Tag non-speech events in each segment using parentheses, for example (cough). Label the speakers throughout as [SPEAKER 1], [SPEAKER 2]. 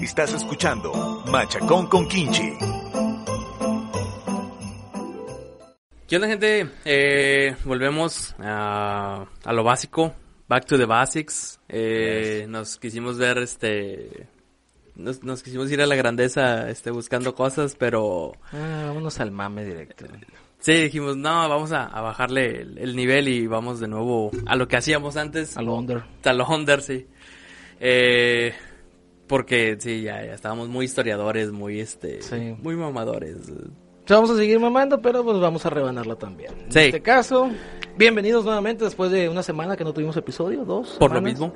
[SPEAKER 1] Estás escuchando Machacón con Kinchi.
[SPEAKER 2] ¿Qué onda, gente? Eh, volvemos a, a lo básico. Back to the basics. Eh, Nos quisimos ver, este... Nos, nos quisimos ir a la grandeza, este, buscando cosas, pero...
[SPEAKER 3] Ah, vámonos al mame directo.
[SPEAKER 2] Sí, dijimos, no, vamos a, a bajarle el, el nivel y vamos de nuevo a lo que hacíamos antes.
[SPEAKER 3] A lo under.
[SPEAKER 2] A lo under, sí. Eh, porque, sí, ya, ya estábamos muy historiadores, muy, este...
[SPEAKER 3] Sí.
[SPEAKER 2] Muy mamadores.
[SPEAKER 3] Vamos a seguir mamando, pero pues vamos a rebanarla también. En
[SPEAKER 2] Sí.
[SPEAKER 3] este caso, bienvenidos nuevamente después de una semana que no tuvimos episodio, dos.
[SPEAKER 2] Por lo mismo.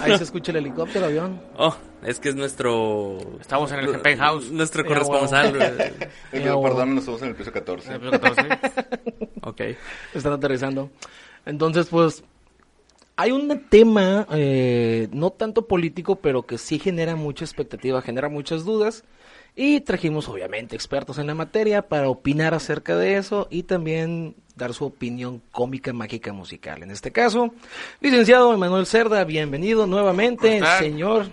[SPEAKER 3] Ahí se escucha el helicóptero, avión.
[SPEAKER 2] Oh, es que es nuestro...
[SPEAKER 4] Estamos en el penthouse.
[SPEAKER 2] Nuestro
[SPEAKER 3] Ya,
[SPEAKER 2] corresponsal. (laughs)
[SPEAKER 5] Eh, perdón, nos estamos en el piso 14.
[SPEAKER 4] El episodio 14. (laughs)
[SPEAKER 2] Ok.
[SPEAKER 3] Están aterrizando. Entonces, pues, hay un tema, eh, no tanto político, pero que sí genera mucha expectativa, genera muchas dudas. Y trajimos, obviamente, expertos en la materia para opinar acerca de eso y también dar su opinión cómica, mágica, musical. En este caso, licenciado Emanuel Cerda, bienvenido nuevamente, señor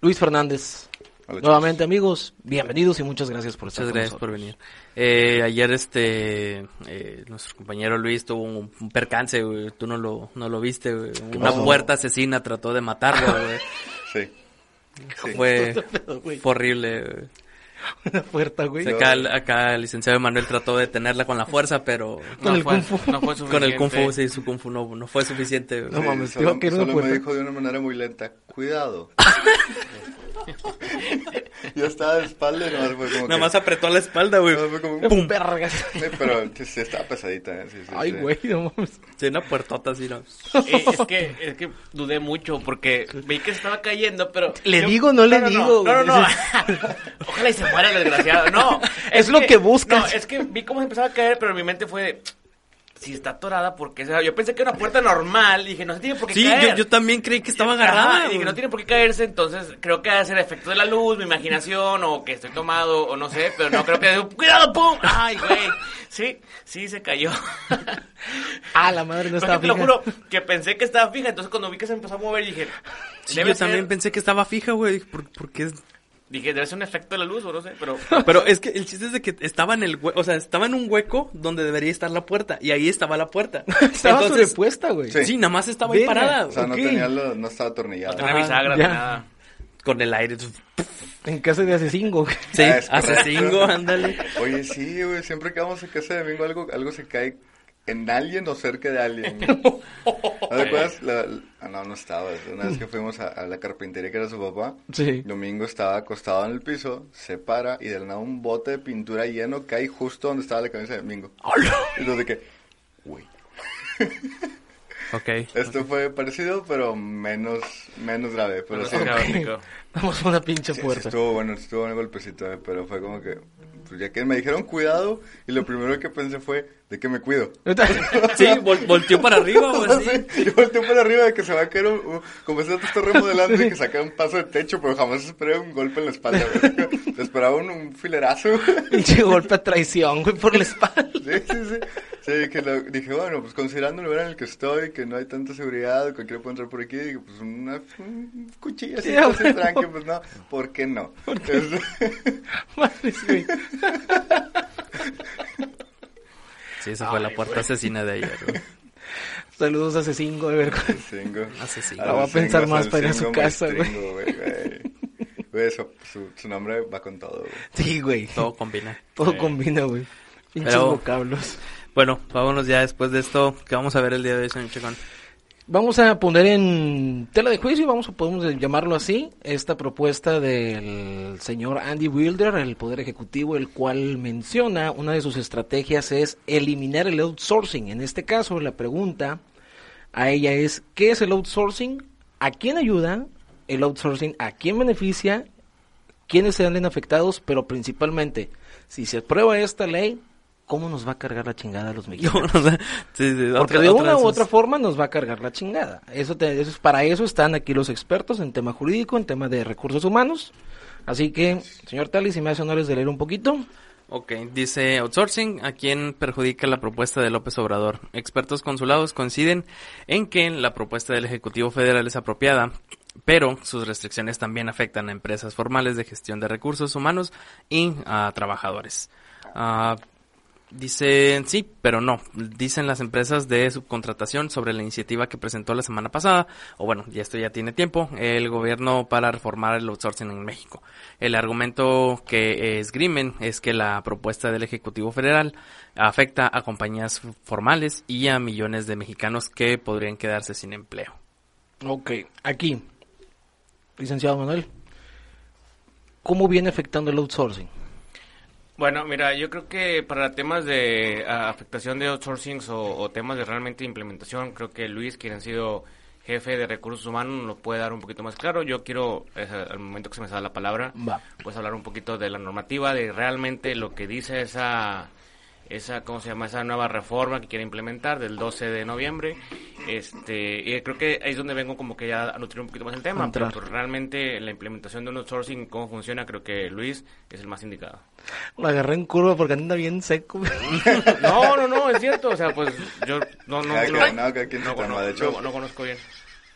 [SPEAKER 3] Luis Fernández.
[SPEAKER 5] Hola,
[SPEAKER 3] Nuevamente, amigos, bienvenidos y muchas gracias por estar
[SPEAKER 2] Muchas
[SPEAKER 3] con
[SPEAKER 2] gracias por venir. Eh, ayer este eh, nuestro compañero Luis tuvo un, un percance, güey. Tú no lo, no lo viste, güey. Una
[SPEAKER 5] pasó?
[SPEAKER 2] puerta asesina trató de matarlo, güey.
[SPEAKER 5] Sí. (laughs) Sí.
[SPEAKER 2] Fue, (laughs)
[SPEAKER 3] güey?
[SPEAKER 2] fue horrible, güey.
[SPEAKER 3] Una puerta, güey.
[SPEAKER 2] O sea, acá, el- acá el licenciado Emanuel trató de tenerla con la fuerza, pero (laughs)
[SPEAKER 3] Con el
[SPEAKER 4] fue,
[SPEAKER 3] Kung Fu.
[SPEAKER 4] No fue
[SPEAKER 2] con el Kung Fu, sí, su Kung Fu no, no fue suficiente, güey.
[SPEAKER 3] No
[SPEAKER 5] Sí,
[SPEAKER 3] mames,
[SPEAKER 5] solo, solo me dijo de una manera muy lenta, cuidado. Ya estaba de espalda y nomás fue como
[SPEAKER 2] Nada
[SPEAKER 5] que-
[SPEAKER 2] más apretó la espalda, güey.
[SPEAKER 5] fue como,
[SPEAKER 3] ¡Pum! Vergas.
[SPEAKER 5] Sí, pero sí, sí estaba pesadita, ¿eh? Sí, sí,
[SPEAKER 3] Ay,
[SPEAKER 5] sí.
[SPEAKER 3] güey, no mames.
[SPEAKER 2] Sí, una puertota así, ¿no?
[SPEAKER 4] Eh, es que es que dudé mucho porque vi que se estaba cayendo, pero
[SPEAKER 3] ¿Le
[SPEAKER 4] yo-
[SPEAKER 3] digo o no le
[SPEAKER 4] no,
[SPEAKER 3] digo,
[SPEAKER 4] No, no, no. (laughs) Ojalá y se muera el desgraciado. No,
[SPEAKER 3] Es lo que buscas.
[SPEAKER 4] No, es que vi cómo se empezaba a caer, pero en mi mente fue si está atorada porque yo pensé que era una puerta normal y dije, no se tiene por qué
[SPEAKER 2] Sí,
[SPEAKER 4] caer.
[SPEAKER 2] yo, yo también creí que estaba agarrada.
[SPEAKER 4] y dije, no tiene por qué caerse, entonces creo que es el efecto de la luz, mi imaginación, o que estoy tomado, o no sé, pero no creo que... ¡Cuidado, pum! ¡Ay, güey! Sí, sí, se cayó. (laughs)
[SPEAKER 3] Ah, la madre no
[SPEAKER 4] Porque
[SPEAKER 3] estaba
[SPEAKER 4] te lo
[SPEAKER 3] fija.
[SPEAKER 4] juro que pensé que estaba fija, entonces cuando vi que se empezó a mover dije...
[SPEAKER 2] Sí, yo
[SPEAKER 4] ser-
[SPEAKER 2] también pensé que estaba fija, güey. Dije, ¿Por, por qué es...?
[SPEAKER 4] Dije, debe ser un efecto de la luz, o no sé, pero... (laughs)
[SPEAKER 2] Pero es que el chiste es de que estaba en el hue- o sea, estaba en un hueco donde debería estar la puerta y ahí estaba la puerta. (laughs)
[SPEAKER 3] Estaba
[SPEAKER 2] Entonces,
[SPEAKER 3] sobrepuesta, güey.
[SPEAKER 2] sí.
[SPEAKER 5] Sí.
[SPEAKER 2] nada más estaba ahí parada
[SPEAKER 5] O sea, no tenía lo, no estaba atornillado.
[SPEAKER 4] No tenía bisagra, nada.
[SPEAKER 2] con el aire.
[SPEAKER 3] En casa de hace cinco, güey.
[SPEAKER 2] Sí,
[SPEAKER 5] Ah,
[SPEAKER 2] cinco, ándale.
[SPEAKER 5] Oye, sí, güey, siempre que vamos a casa de domingo algo, algo se cae en alguien o cerca de alguien. (laughs) ¿No te acuerdas? La- la- ah, no, no estaba. Una vez que fuimos a, a la carpintería que era su papá,
[SPEAKER 3] Sí.
[SPEAKER 5] Domingo estaba acostado en el piso, se para y de la nada un bote de pintura lleno cae justo donde estaba la cabeza de Domingo. (laughs) Y entonces de que, güey.
[SPEAKER 2] Ok.
[SPEAKER 5] Esto fue parecido, pero menos, menos grave. Pero
[SPEAKER 4] Pero
[SPEAKER 5] sí,
[SPEAKER 4] sí, caótico. (laughs)
[SPEAKER 3] Damos una pinche
[SPEAKER 5] sí, sí
[SPEAKER 3] puerta.
[SPEAKER 5] estuvo bueno, estuvo el golpecito, eh, pero fue como que, pues ya que me dijeron cuidado, y lo primero que pensé fue, ¿de qué me cuido? (laughs)
[SPEAKER 2] Sí, vol- volteó para arriba. (laughs)
[SPEAKER 5] Sí, yo volteé por arriba de que se va a caer un, como si está remodelando y que saca un paso de techo, pero jamás esperé un golpe en la espalda. Te esperaba un, un filerazo. (laughs)
[SPEAKER 3] Pinche golpe a traición, güey, por la espalda.
[SPEAKER 5] Sí, sí, sí. Sí, que lo- dije, bueno, pues considerando el lugar en el que estoy, que no hay tanta seguridad, cualquiera puede entrar por aquí, dije, pues una un cuchilla así,
[SPEAKER 3] Sí,
[SPEAKER 5] tranqui, pues no, ¿por qué no?
[SPEAKER 3] Madres, güey.
[SPEAKER 2] Sí, esa fue la puerta asesina de ayer.
[SPEAKER 3] Saludos a C5, de ver.
[SPEAKER 5] Cingo.
[SPEAKER 2] Asesino.
[SPEAKER 5] A
[SPEAKER 3] La voy a pensar más para ir a su casa, güey.
[SPEAKER 5] güey. su, su nombre va con todo, güey.
[SPEAKER 3] Sí, güey.
[SPEAKER 2] Todo combina.
[SPEAKER 3] Todo combina, güey. Pinches vocablos.
[SPEAKER 2] Bueno, vámonos ya después de esto. ¿Qué vamos a ver el día de hoy, señor Chacón?
[SPEAKER 3] Vamos a poner en tela de juicio, vamos a podemos llamarlo así, esta propuesta del señor Andy Wilder, el Poder Ejecutivo, el cual menciona una de sus estrategias es eliminar el outsourcing. En este caso, la pregunta a ella es, ¿qué es el outsourcing? ¿A quién ayuda el outsourcing? ¿A quién beneficia? ¿Quiénes se salen afectados? Pero principalmente, si se aprueba esta ley, ¿cómo nos va a cargar la chingada a los (laughs) mexicanos?
[SPEAKER 2] Sí, sí,
[SPEAKER 3] Porque
[SPEAKER 2] otra-
[SPEAKER 3] de
[SPEAKER 2] otra
[SPEAKER 3] una u otra forma nos va a cargar la chingada. Eso, te- eso es, para eso están aquí los expertos en tema jurídico, en tema de recursos humanos. Así que, señor Tali, si me hace honores de leer un poquito.
[SPEAKER 2] Ok, dice outsourcing, ¿a quién perjudica la propuesta de López Obrador? Expertos consulados coinciden en que la propuesta del Ejecutivo Federal es apropiada. pero sus restricciones también afectan a empresas formales de gestión de recursos humanos y a trabajadores. Ah, Dicen sí, pero no. Dicen las empresas de subcontratación sobre la iniciativa que presentó la semana pasada, o bueno, ya esto ya tiene tiempo, el gobierno para reformar el outsourcing en México. El argumento que esgrimen es que la propuesta del Ejecutivo Federal afecta a compañías formales y a millones de mexicanos que podrían quedarse sin empleo.
[SPEAKER 3] Ok, aquí, licenciado Manuel, ¿cómo viene afectando el outsourcing?
[SPEAKER 4] Bueno, mira, yo creo que para temas de ah, afectación de outsourcing o, temas de realmente implementación, creo que Luis, quien ha sido jefe de recursos humanos, lo puede dar un poquito más claro. Yo quiero, al momento que se me da la palabra, pues hablar un poquito de la normativa, de realmente lo que dice esa esa cómo se llama esa nueva reforma que quiere implementar del 12 de noviembre. Este y creo que ahí es donde vengo como que ya a nutrir un poquito más el tema pero, pues, realmente la implementación de un outsourcing cómo funciona creo que Luis es el más indicado.
[SPEAKER 3] Lo agarré en curva porque anda bien seco. (laughs)
[SPEAKER 4] No no no es cierto o sea pues yo no no no, conozco bien.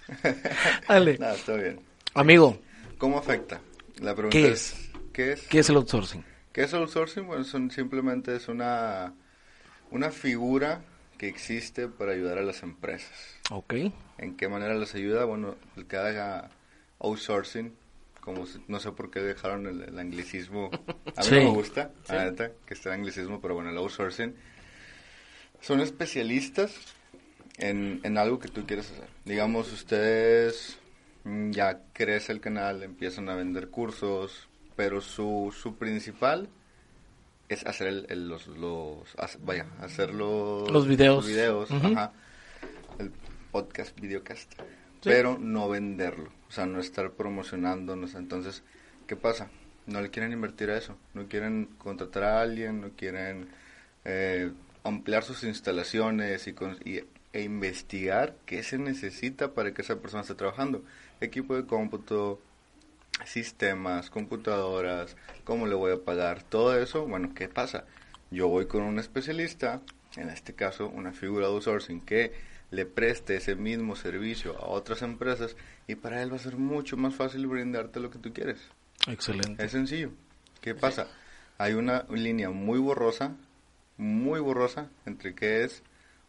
[SPEAKER 4] (laughs)
[SPEAKER 3] Dale
[SPEAKER 5] no, está bien.
[SPEAKER 3] Amigo.
[SPEAKER 5] Cómo afecta la pregunta
[SPEAKER 3] ¿Qué es?
[SPEAKER 5] ¿qué es
[SPEAKER 3] qué es el outsourcing
[SPEAKER 5] ¿Qué es outsourcing? Bueno, son, simplemente es una, una figura que existe para ayudar a las empresas.
[SPEAKER 3] Ok.
[SPEAKER 5] ¿En qué manera les ayuda? Bueno, el que haga outsourcing, como no sé por qué dejaron el, anglicismo, a mí no me gusta, neta, que esté el anglicismo, pero bueno, el outsourcing, son especialistas en, en algo que tú quieres hacer. Digamos, ustedes mm, ya crece el canal, empiezan a vender cursos, pero su, su principal es hacer el, los, los vaya, hacer los,
[SPEAKER 3] los videos,
[SPEAKER 5] videos el podcast, videocast, pero no venderlo, o sea, no estar promocionándonos. Entonces, ¿qué pasa? No le quieren invertir a eso, no quieren contratar a alguien, no quieren eh, ampliar sus instalaciones y, y, e investigar qué se necesita para que esa persona esté trabajando. Equipo de cómputo, sistemas, computadoras, cómo le voy a pagar, todo eso, bueno, ¿qué pasa? Yo voy con un especialista, en este caso una figura de outsourcing que le preste ese mismo servicio a otras empresas y para él va a ser mucho más fácil brindarte lo que tú quieres.
[SPEAKER 3] Excelente.
[SPEAKER 5] Es sencillo. ¿Qué pasa? Hay una línea muy borrosa, muy borrosa entre que es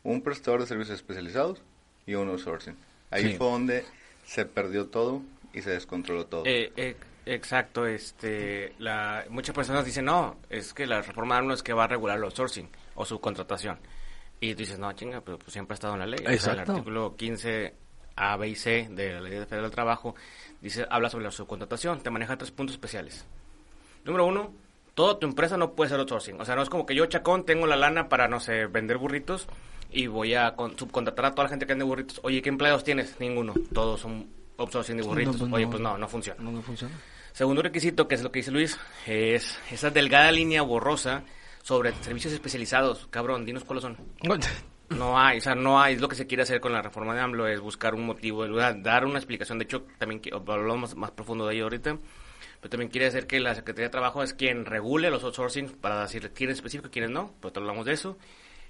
[SPEAKER 5] un prestador de servicios especializados y un outsourcing. Ahí fue donde se perdió todo y se descontroló todo.
[SPEAKER 4] Eh, eh, exacto, este, la, muchas personas dicen, no, es que la reforma no es que va a regular el outsourcing o subcontratación. Y tú dices, no, chinga, pero pues siempre ha estado en la ley. el artículo 15 A, B y C de la Ley Federal del Trabajo dice, habla sobre la subcontratación, te maneja tres puntos especiales. Número uno, toda tu empresa no puede ser outsourcing. O sea, no es como que yo, Chacón, tengo la lana para, no sé, vender burritos y voy a subcontratar a toda la gente que vende burritos. Oye, ¿qué empleados tienes? Ninguno. Todos son outsourcing de burritos. Pues Oye, pues no, no funciona.
[SPEAKER 3] No, funciona.
[SPEAKER 4] Segundo requisito, que es lo que dice Luis, es esa delgada línea borrosa sobre servicios especializados. Cabrón, dinos cuáles son. (laughs) No hay, o sea, no hay. Es lo que se quiere hacer con la reforma de AMLO, es buscar un motivo, dar una explicación. De hecho, también hablamos más, profundo de ello ahorita. Pero también quiere decir que la Secretaría de Trabajo es quien regule los outsourcing para decir quiénes específico y quiénes no. Pues hablamos de eso.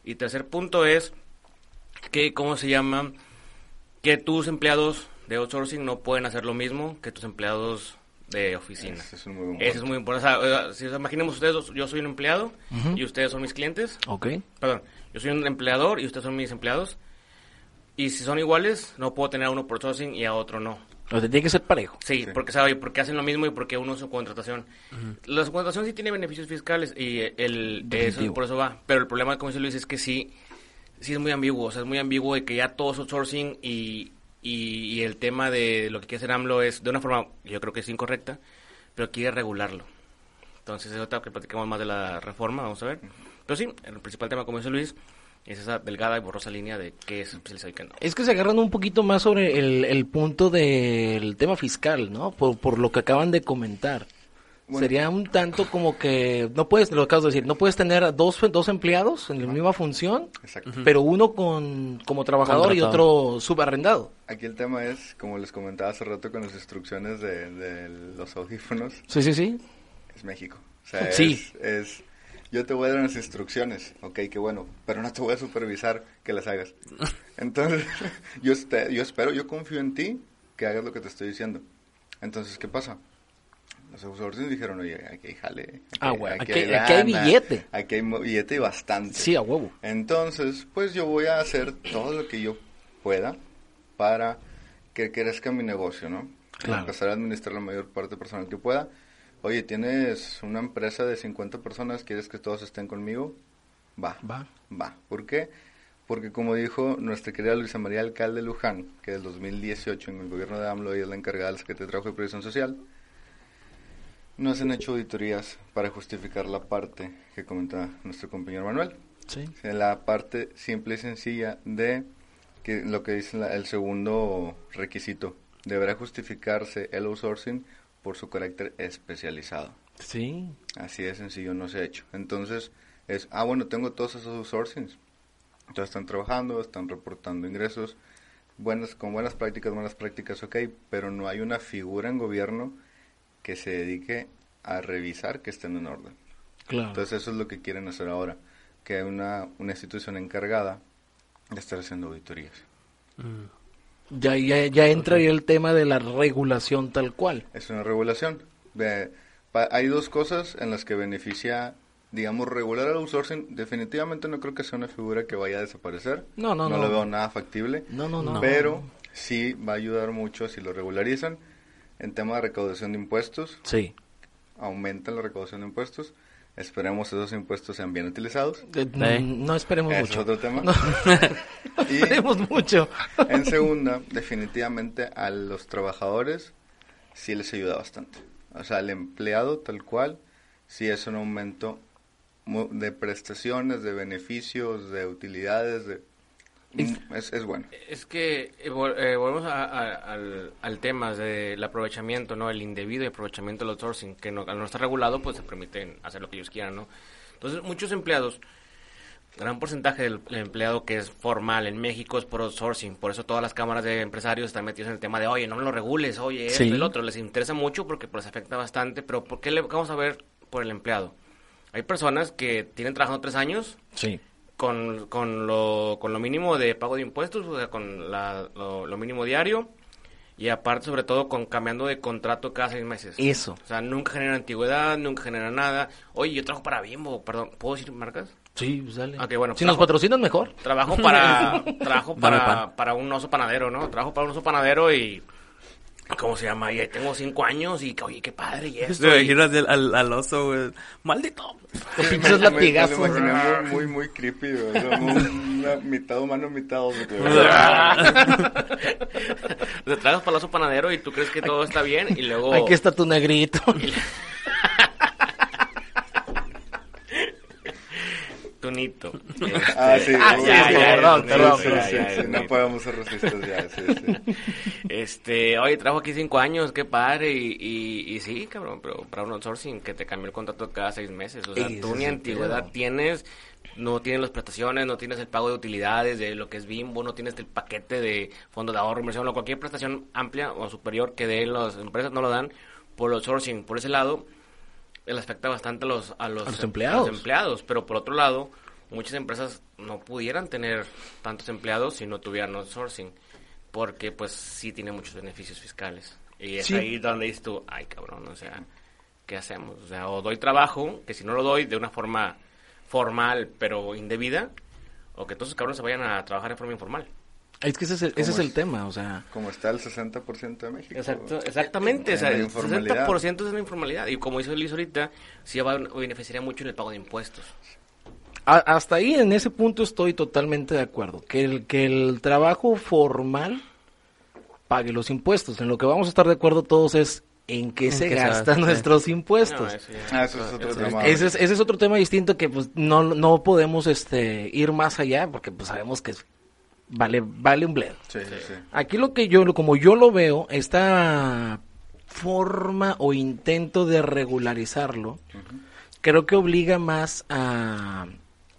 [SPEAKER 4] Y tercer punto es que, ¿cómo se llama? Que tus empleados de outsourcing no pueden hacer lo mismo que tus empleados de oficina. Eso es muy, Eso es muy importante. si imaginemos ustedes, yo soy un empleado y ustedes son mis clientes.
[SPEAKER 3] Ok.
[SPEAKER 4] Perdón, yo soy un empleador y ustedes son mis empleados. Y si son iguales, no puedo tener a uno por outsourcing y a otro no.
[SPEAKER 3] O tiene que ser parejo.
[SPEAKER 4] Sí, porque sabe, porque hacen lo mismo y porque uno es su contratación. La subcontratación sí tiene beneficios fiscales y el eso por eso va. Pero el problema, como dice Luis, es que sí, sí es muy ambiguo. O sea, es muy ambiguo de que ya todo es outsourcing y, y, el tema de lo que quiere hacer AMLO es de una forma, yo creo que es incorrecta, pero quiere regularlo. Entonces, es otra que platicamos más de la reforma, vamos a ver. Pero sí, el principal tema, como dice Luis, es esa delgada y borrosa línea de qué es especializado y.
[SPEAKER 3] Es que se agarran un poquito más sobre el, el punto del tema fiscal, ¿no? Por, por lo que acaban de comentar. Sería un tanto como que no puedes, lo acabo de decir, no puedes tener dos, dos empleados en la misma función, pero uno con como trabajador y otro subarrendado.
[SPEAKER 5] Aquí el tema es, como les comentaba hace rato con las instrucciones de, los audífonos.
[SPEAKER 3] Sí, sí, sí.
[SPEAKER 5] Es México. O sea, es, es, yo te voy a dar unas instrucciones, ok, qué bueno, pero no te voy a supervisar que las hagas. (laughs) Entonces, (laughs) yo, yo espero, yo confío en ti que hagas lo que te estoy diciendo. Entonces, ¿qué pasa? Los outsourcing dijeron, oye, aquí hay jale.
[SPEAKER 3] Ah, bueno, aquí, aquí hay billete.
[SPEAKER 5] Aquí hay billete y bastante.
[SPEAKER 3] Sí, a huevo.
[SPEAKER 5] Entonces, pues yo voy a hacer todo lo que yo pueda para que crezca mi negocio, ¿no?
[SPEAKER 3] Claro.
[SPEAKER 5] Empezar a administrar la mayor parte personal que pueda. Oye, tienes una empresa de 50 personas, ¿quieres que todos estén conmigo? Va.
[SPEAKER 3] Va.
[SPEAKER 5] Va. ¿Por qué? Porque como dijo nuestra querida Luisa María Alcalde Luján, que del 2018 en el gobierno de AMLO ella es la encargada de la Secretaría de Trabajo y Previsión Social, no se han hecho auditorías para justificar la parte que comenta nuestro compañero Manuel.
[SPEAKER 3] Sí.
[SPEAKER 5] La parte simple y sencilla de que lo que dice la- el segundo requisito. Deberá justificarse el outsourcing por su carácter especializado.
[SPEAKER 3] Sí.
[SPEAKER 5] Así de sencillo no se ha hecho. Entonces, es, ah, bueno, tengo todos esos outsourcings. Entonces están trabajando, están reportando ingresos, buenas, con buenas prácticas, buenas prácticas, ok, pero no hay una figura en gobierno que se dedique a revisar que estén en orden.
[SPEAKER 3] Claro.
[SPEAKER 5] Entonces eso es lo que quieren hacer ahora, que hay una, una institución encargada de estar haciendo auditorías.
[SPEAKER 3] ya, ya, ya entra ahí el tema de la regulación tal cual.
[SPEAKER 5] Es una regulación. Pa- hay dos cosas en las que beneficia, digamos, regular el outsourcing. Definitivamente no creo que sea una figura que vaya a desaparecer.
[SPEAKER 3] No, no, no.
[SPEAKER 5] lo veo nada factible.
[SPEAKER 3] No, no, no.
[SPEAKER 5] Pero sí va a ayudar mucho si lo regularizan. En tema de recaudación de impuestos,
[SPEAKER 3] Sí.
[SPEAKER 5] aumenta la recaudación de impuestos. Esperemos esos impuestos sean bien utilizados.
[SPEAKER 3] Eh, No esperemos
[SPEAKER 5] Es
[SPEAKER 3] mucho.
[SPEAKER 5] otro tema. (laughs)
[SPEAKER 3] No,
[SPEAKER 5] Y
[SPEAKER 3] esperemos mucho.
[SPEAKER 5] en segunda, definitivamente a los trabajadores sí les ayuda bastante. O sea, al empleado tal cual, sí es un aumento de prestaciones, de beneficios, de utilidades, de... Mm, Es, es bueno.
[SPEAKER 4] Es que eh, eh, volvemos a- a- al, al tema del aprovechamiento, ¿no? El indebido aprovechamiento del outsourcing, que no, al no estar regulado, pues se permiten hacer lo que ellos quieran, ¿no? Entonces, muchos empleados, gran porcentaje del, empleado que es formal en México es por outsourcing, por eso todas las cámaras de empresarios están metidos en el tema de, oye, no me lo regules, oye, esto,
[SPEAKER 3] Sí.
[SPEAKER 4] el otro, les interesa mucho porque pues afecta bastante, pero ¿por qué le vamos a ver por el empleado? Hay personas que tienen trabajando tres años,
[SPEAKER 3] Sí.
[SPEAKER 4] Con, con, lo, con lo mínimo de pago de impuestos, o sea, con la- lo, lo mínimo diario, y aparte, sobre todo, con cambiando de contrato cada seis meses.
[SPEAKER 3] Eso.
[SPEAKER 4] O sea, nunca genera antigüedad, nunca genera nada. Oye, yo trabajo para Bimbo, perdón, ¿puedo decir marcas?
[SPEAKER 3] Sí, pues dale.
[SPEAKER 4] Ok, bueno,
[SPEAKER 3] si nos
[SPEAKER 4] trabajo-
[SPEAKER 3] patrocinan mejor.
[SPEAKER 4] Trabajo para, (laughs) trabajo para, para un oso panadero, ¿no? Trabajo para un oso panadero y... ¿Cómo se llama? Y ahí tengo cinco años y, oye, qué padre, y esto.
[SPEAKER 2] Te
[SPEAKER 4] y-
[SPEAKER 2] imaginas del- al, al oso, güey. maldito.
[SPEAKER 3] Con pinches
[SPEAKER 5] Me- me-
[SPEAKER 3] latigazos.
[SPEAKER 5] Me, imaginé muy, muy, creepy, güey. Una mitad humano, mitad oso.
[SPEAKER 4] Le (laughs) tragas para el oso panadero y tú crees que todo está bien y luego...
[SPEAKER 3] Aquí está tu negrito.
[SPEAKER 4] Tunito.
[SPEAKER 5] Ah, sí.
[SPEAKER 3] Ah, ya,
[SPEAKER 5] sí,
[SPEAKER 3] ya, perdón, perdón,
[SPEAKER 5] sí, sí, sí, no podemos ser racistas ya, sí, sí. (laughs)
[SPEAKER 4] Este, oye, trabajo aquí cinco años, qué padre, y, y, y sí, cabrón, pero para un outsourcing que te cambia el contrato cada seis meses, o sea,
[SPEAKER 3] Ese
[SPEAKER 4] tú ni antigüedad tienes, no tienes las prestaciones, no tienes el pago de utilidades de lo que es Bimbo, no tienes el paquete de fondo de ahorro, inversión, o cualquier prestación amplia o superior que den las empresas, no lo dan por outsourcing, por ese lado, él afecta bastante a los, a los,
[SPEAKER 3] A los empleados.
[SPEAKER 4] empleados, pero por otro lado, muchas empresas no pudieran tener tantos empleados si no tuvieran outsourcing, porque pues sí tiene muchos beneficios fiscales. Y es
[SPEAKER 3] Sí.
[SPEAKER 4] ahí donde dices tú, ay cabrón, o sea, ¿qué hacemos? O sea, o doy trabajo, que si no lo doy de una forma formal pero indebida, o que todos esos cabrones se vayan a trabajar de forma informal.
[SPEAKER 3] Es que ese es el, ese es
[SPEAKER 5] ¿Cómo
[SPEAKER 3] el tema, o sea...
[SPEAKER 5] Como está el 60% de México.
[SPEAKER 4] Exacto, exactamente, o
[SPEAKER 5] En
[SPEAKER 4] sea, el
[SPEAKER 5] informalidad.
[SPEAKER 4] 60% es la informalidad. Y como hizo Liz ahorita, sí va beneficiaría mucho en el pago de impuestos.
[SPEAKER 3] A- hasta ahí en ese punto estoy totalmente de acuerdo. Que el, que el trabajo formal pague los impuestos. En lo que vamos a estar de acuerdo todos es en qué se gastan
[SPEAKER 2] gasta.
[SPEAKER 3] nuestros impuestos.
[SPEAKER 5] Ah, eso es otro
[SPEAKER 4] eso
[SPEAKER 5] tema.
[SPEAKER 3] ese, es, ese es otro tema distinto que pues no, no podemos este ir más allá porque pues sabemos que es- vale, vale un bledo.
[SPEAKER 5] Sí, sí, sí.
[SPEAKER 3] Aquí lo que yo, como yo lo veo, esta forma o intento de regularizarlo, creo que obliga más a,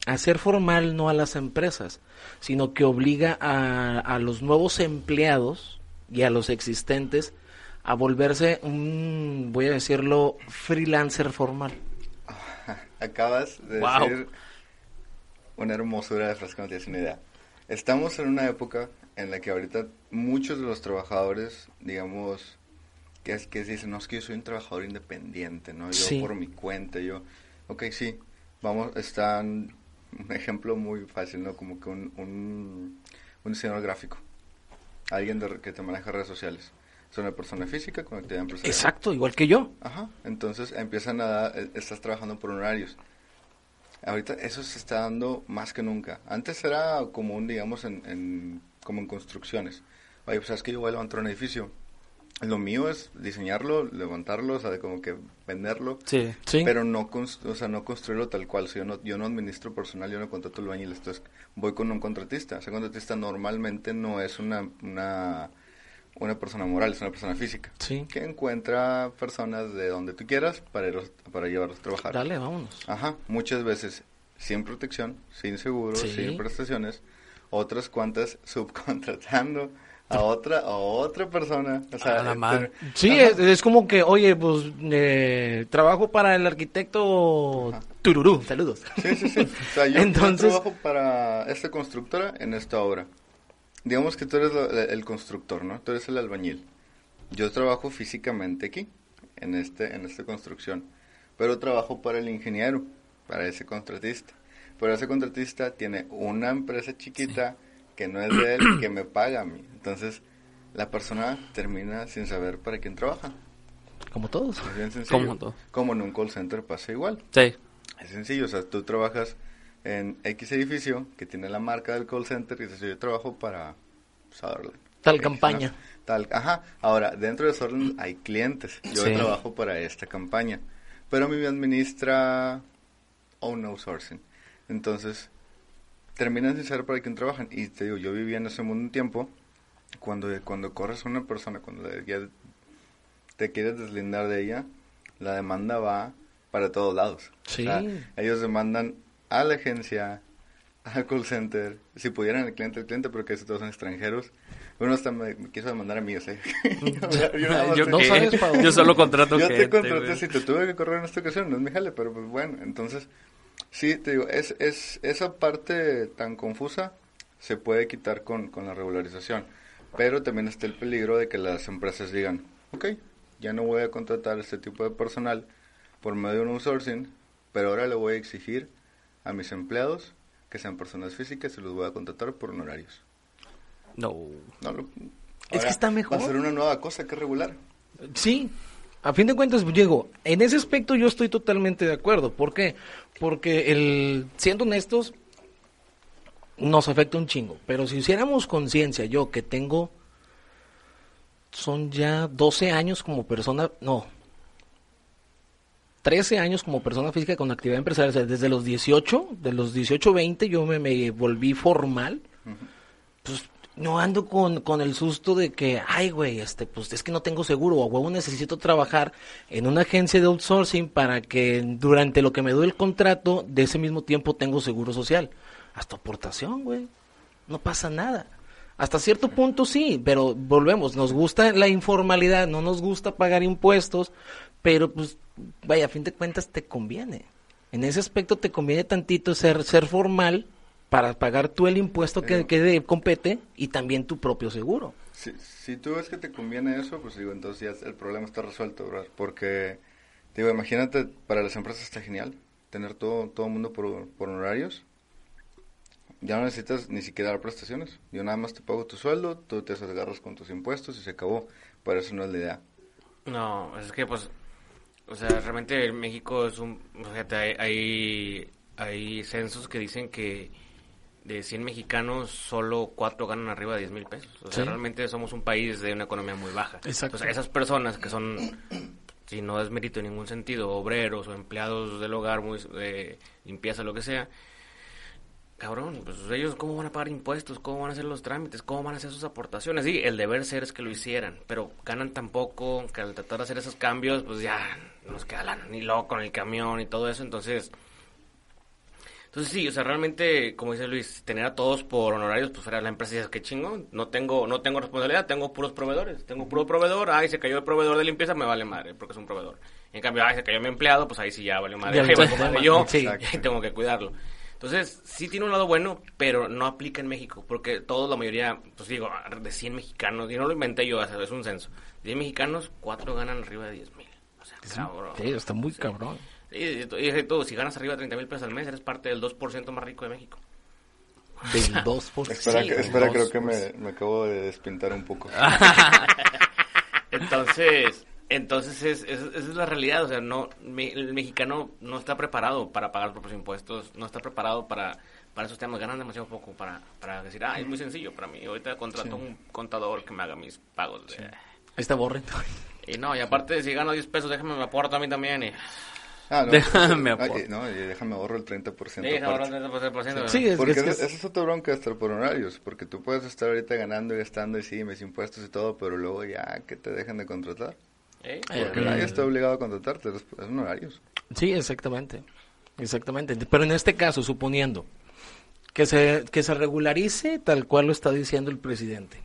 [SPEAKER 3] a ser formal no a las empresas, sino que obliga a, a los nuevos empleados y a los existentes a volverse un, voy a decirlo, freelancer formal. (laughs)
[SPEAKER 5] Acabas de
[SPEAKER 4] Wow.
[SPEAKER 5] decir una hermosura de frase que no tienes una idea. Estamos en una época en la que ahorita muchos de los trabajadores, digamos, que es que dicen, no, es que yo soy un trabajador independiente, ¿no? Yo
[SPEAKER 3] Sí.
[SPEAKER 5] por mi cuenta, yo, ok, sí, vamos, están, un ejemplo muy fácil, ¿no? Como que un, un, un diseñador gráfico, alguien de- que te maneja redes sociales. Es una persona física con actividad empresarial.
[SPEAKER 3] Exacto, igual que yo.
[SPEAKER 5] Ajá, entonces empiezan a dar, eh, estás trabajando por honorarios. Ahorita eso se está dando más que nunca. Antes era común, digamos, en, en- como en construcciones. Oye, pues sabes que yo voy a levantar un edificio. Lo mío es diseñarlo, levantarlo, o sea, de como que venderlo.
[SPEAKER 2] Sí.
[SPEAKER 3] Sí.
[SPEAKER 5] Pero no, o sea, no construirlo tal cual. O sea, yo, no, yo no administro personal, yo no contrato albañiles. Entonces, voy con un contratista. Ese contratista normalmente no es una, una, una persona moral, es una persona física.
[SPEAKER 3] Sí.
[SPEAKER 5] Que encuentra personas de donde tú quieras para, irlos- para llevarlos a trabajar.
[SPEAKER 3] Dale, vámonos.
[SPEAKER 5] Ajá, muchas veces sin protección, sin seguro,
[SPEAKER 3] Sí.
[SPEAKER 5] sin prestaciones. Otras cuantas (laughs) subcontratando a otra a otra persona. O sea,
[SPEAKER 2] A la madre.
[SPEAKER 5] ter-
[SPEAKER 3] Sí, es, es como que, oye, pues, eh, trabajo para el arquitecto
[SPEAKER 5] Ajá.
[SPEAKER 3] Tururú, saludos.
[SPEAKER 5] Sí, sí, sí. O sea, yo, yo (laughs)
[SPEAKER 3] Entonces-
[SPEAKER 5] trabajo para esta constructora en esta obra. Digamos que tú eres lo- el constructor, ¿no? Tú eres el albañil. Yo trabajo físicamente aquí, en, este, en esta construcción. Pero trabajo para el ingeniero, para ese contratista. Pero ese contratista tiene una empresa chiquita que no es de él que me paga a mí. Entonces, la persona termina sin saber para quién trabaja.
[SPEAKER 3] Como todos.
[SPEAKER 5] Es bien sencillo.
[SPEAKER 2] Como todo.
[SPEAKER 5] Como en un call center pasa igual.
[SPEAKER 2] Sí.
[SPEAKER 5] Es sencillo, o sea, tú trabajas en X edificio que tiene la marca del call center y dices, yo trabajo para Sutherland.
[SPEAKER 3] Tal
[SPEAKER 5] X,
[SPEAKER 3] campaña.
[SPEAKER 5] ¿no? Tal, ajá. Ahora, dentro de Sutherland hay clientes. Yo
[SPEAKER 3] Sí.
[SPEAKER 5] trabajo para esta campaña. Pero a mí me administra Own Outsourcing. Entonces, terminan sin saber para quién trabajan. Y te digo, yo vivía en ese mundo un tiempo. Cuando, cuando corres a una persona, cuando ya te quieres deslindar de ella, la demanda va para todos lados.
[SPEAKER 3] Sí.
[SPEAKER 5] ellos demandan a la agencia, al call center, si pudieran el cliente, el cliente, pero que todos son extranjeros. Uno hasta me, me quiso demandar a mí, (laughs) o sea, yo, yo
[SPEAKER 2] Yo,
[SPEAKER 3] no sabes.
[SPEAKER 2] Yo solo contrato
[SPEAKER 5] yo te contraté si te tuve que correr en esta ocasión, no es mi jale, pero pues bueno, entonces, sí, te digo, es, es, esa parte tan confusa se puede quitar con, con la regularización, pero también está el peligro de que las empresas digan, ok, ya no voy a contratar este tipo de personal por medio de un outsourcing, pero ahora le voy a exigir a mis empleados que sean personas físicas y los voy a contratar por honorarios.
[SPEAKER 2] No.
[SPEAKER 5] No, lo-
[SPEAKER 3] Es que está mejor.
[SPEAKER 5] Va a ser una nueva cosa que regular.
[SPEAKER 3] Sí, a fin de cuentas, Diego, en ese aspecto yo estoy totalmente de acuerdo. ¿Por qué? Porque, el, siendo honestos, nos afecta un chingo. Pero si hiciéramos conciencia, yo que tengo, son ya 12 años como persona, no, 13 años como persona física con actividad empresarial. O sea, desde los 18, de los 18, 20, yo me, me volví formal. Pues no ando con, con el susto de que, ay, güey, este, pues es que no tengo seguro, o a huevo necesito trabajar en una agencia de outsourcing para que durante lo que me doy el contrato, de ese mismo tiempo tengo seguro social. Hasta aportación, güey. No pasa nada. Hasta cierto punto sí, pero volvemos, nos gusta la informalidad, no nos gusta pagar impuestos, pero pues, vaya, a fin de cuentas te conviene. En ese aspecto te conviene tantito ser, ser formal para pagar tú el impuesto que, que de- compete y también tu propio seguro.
[SPEAKER 5] Si, si tú ves que te conviene eso, pues digo, entonces ya el problema está resuelto, ¿verdad? Porque, digo, imagínate, para las empresas está genial tener todo todo el mundo por, por honorarios. Ya no necesitas ni siquiera dar prestaciones. Yo nada más te pago tu sueldo, tú te agarras con tus impuestos y se acabó. Pero eso no es la idea.
[SPEAKER 4] No, es que pues, o sea, realmente México es un, fíjate, hay, hay, hay censos que dicen que de 100 mexicanos solo 4 ganan arriba de 10 mil pesos. O sea,
[SPEAKER 3] Sí.
[SPEAKER 4] realmente somos un país de una economía muy baja.
[SPEAKER 3] Exacto.
[SPEAKER 4] O sea, esas personas que son, si no es mérito en ningún sentido, obreros o empleados del hogar, muy, eh, limpieza, lo que sea, cabrón, pues ellos cómo van a pagar impuestos, cómo van a hacer los trámites, cómo van a hacer sus aportaciones. Sí, el deber ser es que lo hicieran, pero ganan tan poco que al tratar de hacer esos cambios, pues ya nos queda la, ni loco con el camión y todo eso, entonces... Entonces sí, o sea, realmente, como dice Luis, tener a todos por honorarios, pues fuera la empresa dice, qué chingón, no tengo, no tengo responsabilidad, tengo puros proveedores, tengo puro proveedor, ay, se cayó el proveedor de limpieza, me vale madre, porque es un proveedor. En cambio, ay, se cayó mi empleado, pues ahí sí ya (laughs) vale madre,
[SPEAKER 3] Ya
[SPEAKER 4] ahí madre, yo,
[SPEAKER 3] sí. (laughs)
[SPEAKER 4] y tengo que cuidarlo. Entonces, sí tiene un lado bueno, pero no aplica en México, porque todos, la mayoría, pues digo, de 100 mexicanos, y no lo inventé yo, es un censo, de 100 mexicanos, 4 ganan arriba de 10 mil. O sea, cabrón.
[SPEAKER 3] Sí, está muy cabrón.
[SPEAKER 4] Y, y, todo, si ganas arriba de 30 mil pesos al mes, eres parte del 2% más rico de México.
[SPEAKER 3] Del (laughs) 2%.
[SPEAKER 5] espera, espera creo que me, me, acabo de despintar un poco. (laughs)
[SPEAKER 4] entonces, entonces es, es, esa es la realidad. O sea, no, el mexicano no está preparado para pagar los propios impuestos, no está preparado para, para esos temas. Ganan demasiado poco para, para decir, ah, es muy sencillo para mí. Ahorita contrato un contador que me haga mis pagos. De... Ahí
[SPEAKER 3] está borre. (laughs)
[SPEAKER 4] Y no, y aparte, si gano 10 pesos, déjame me aporto a mí también. Y...
[SPEAKER 5] Ah, no, (laughs) déjame pues, ahorro. no, déjame ahorro el 30%.
[SPEAKER 4] Sí, ahorro el 30%.
[SPEAKER 5] Sí, es, porque es, es otra bronca estar por horarios, porque tú puedes estar ahorita ganando y gastando y sí, mis impuestos y todo, pero luego ya que te dejen de contratar. ¿Eh? Porque eh, nadie está obligado a contratarte, es horarios.
[SPEAKER 3] Sí, exactamente. Exactamente. Pero en este caso, suponiendo que se, que se regularice tal cual lo está diciendo el presidente,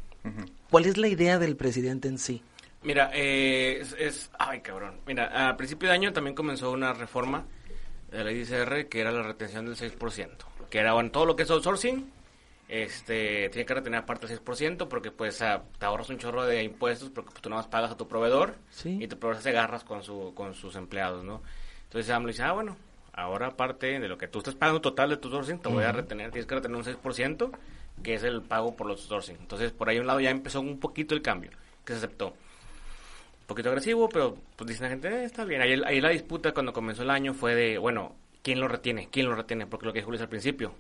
[SPEAKER 3] ¿cuál es la idea del presidente en sí?
[SPEAKER 4] Mira, eh, es, Ay, cabrón. Mira, a principio de año también comenzó una reforma de la ICR que era la retención del 6%. Que era, bueno, todo lo que es outsourcing, este, tiene que retener aparte del 6% porque pues te ahorras un chorro de impuestos porque pues, tú nada más pagas a tu proveedor y tu proveedor se agarras con, su, con sus empleados, ¿no? Entonces AMLO dice, ah, bueno, ahora aparte de lo que tú estás pagando total de tu outsourcing, te voy a retener, tienes que retener un 6%, que es el pago por los outsourcing. Entonces, por ahí un lado ya empezó un poquito el cambio, que se aceptó poquito agresivo, pero pues dice la gente, eh, está bien. Ahí, ahí, la disputa cuando comenzó el año fue de, bueno, ¿quién lo retiene? ¿Quién lo retiene? Porque lo que dijo Luis al principio,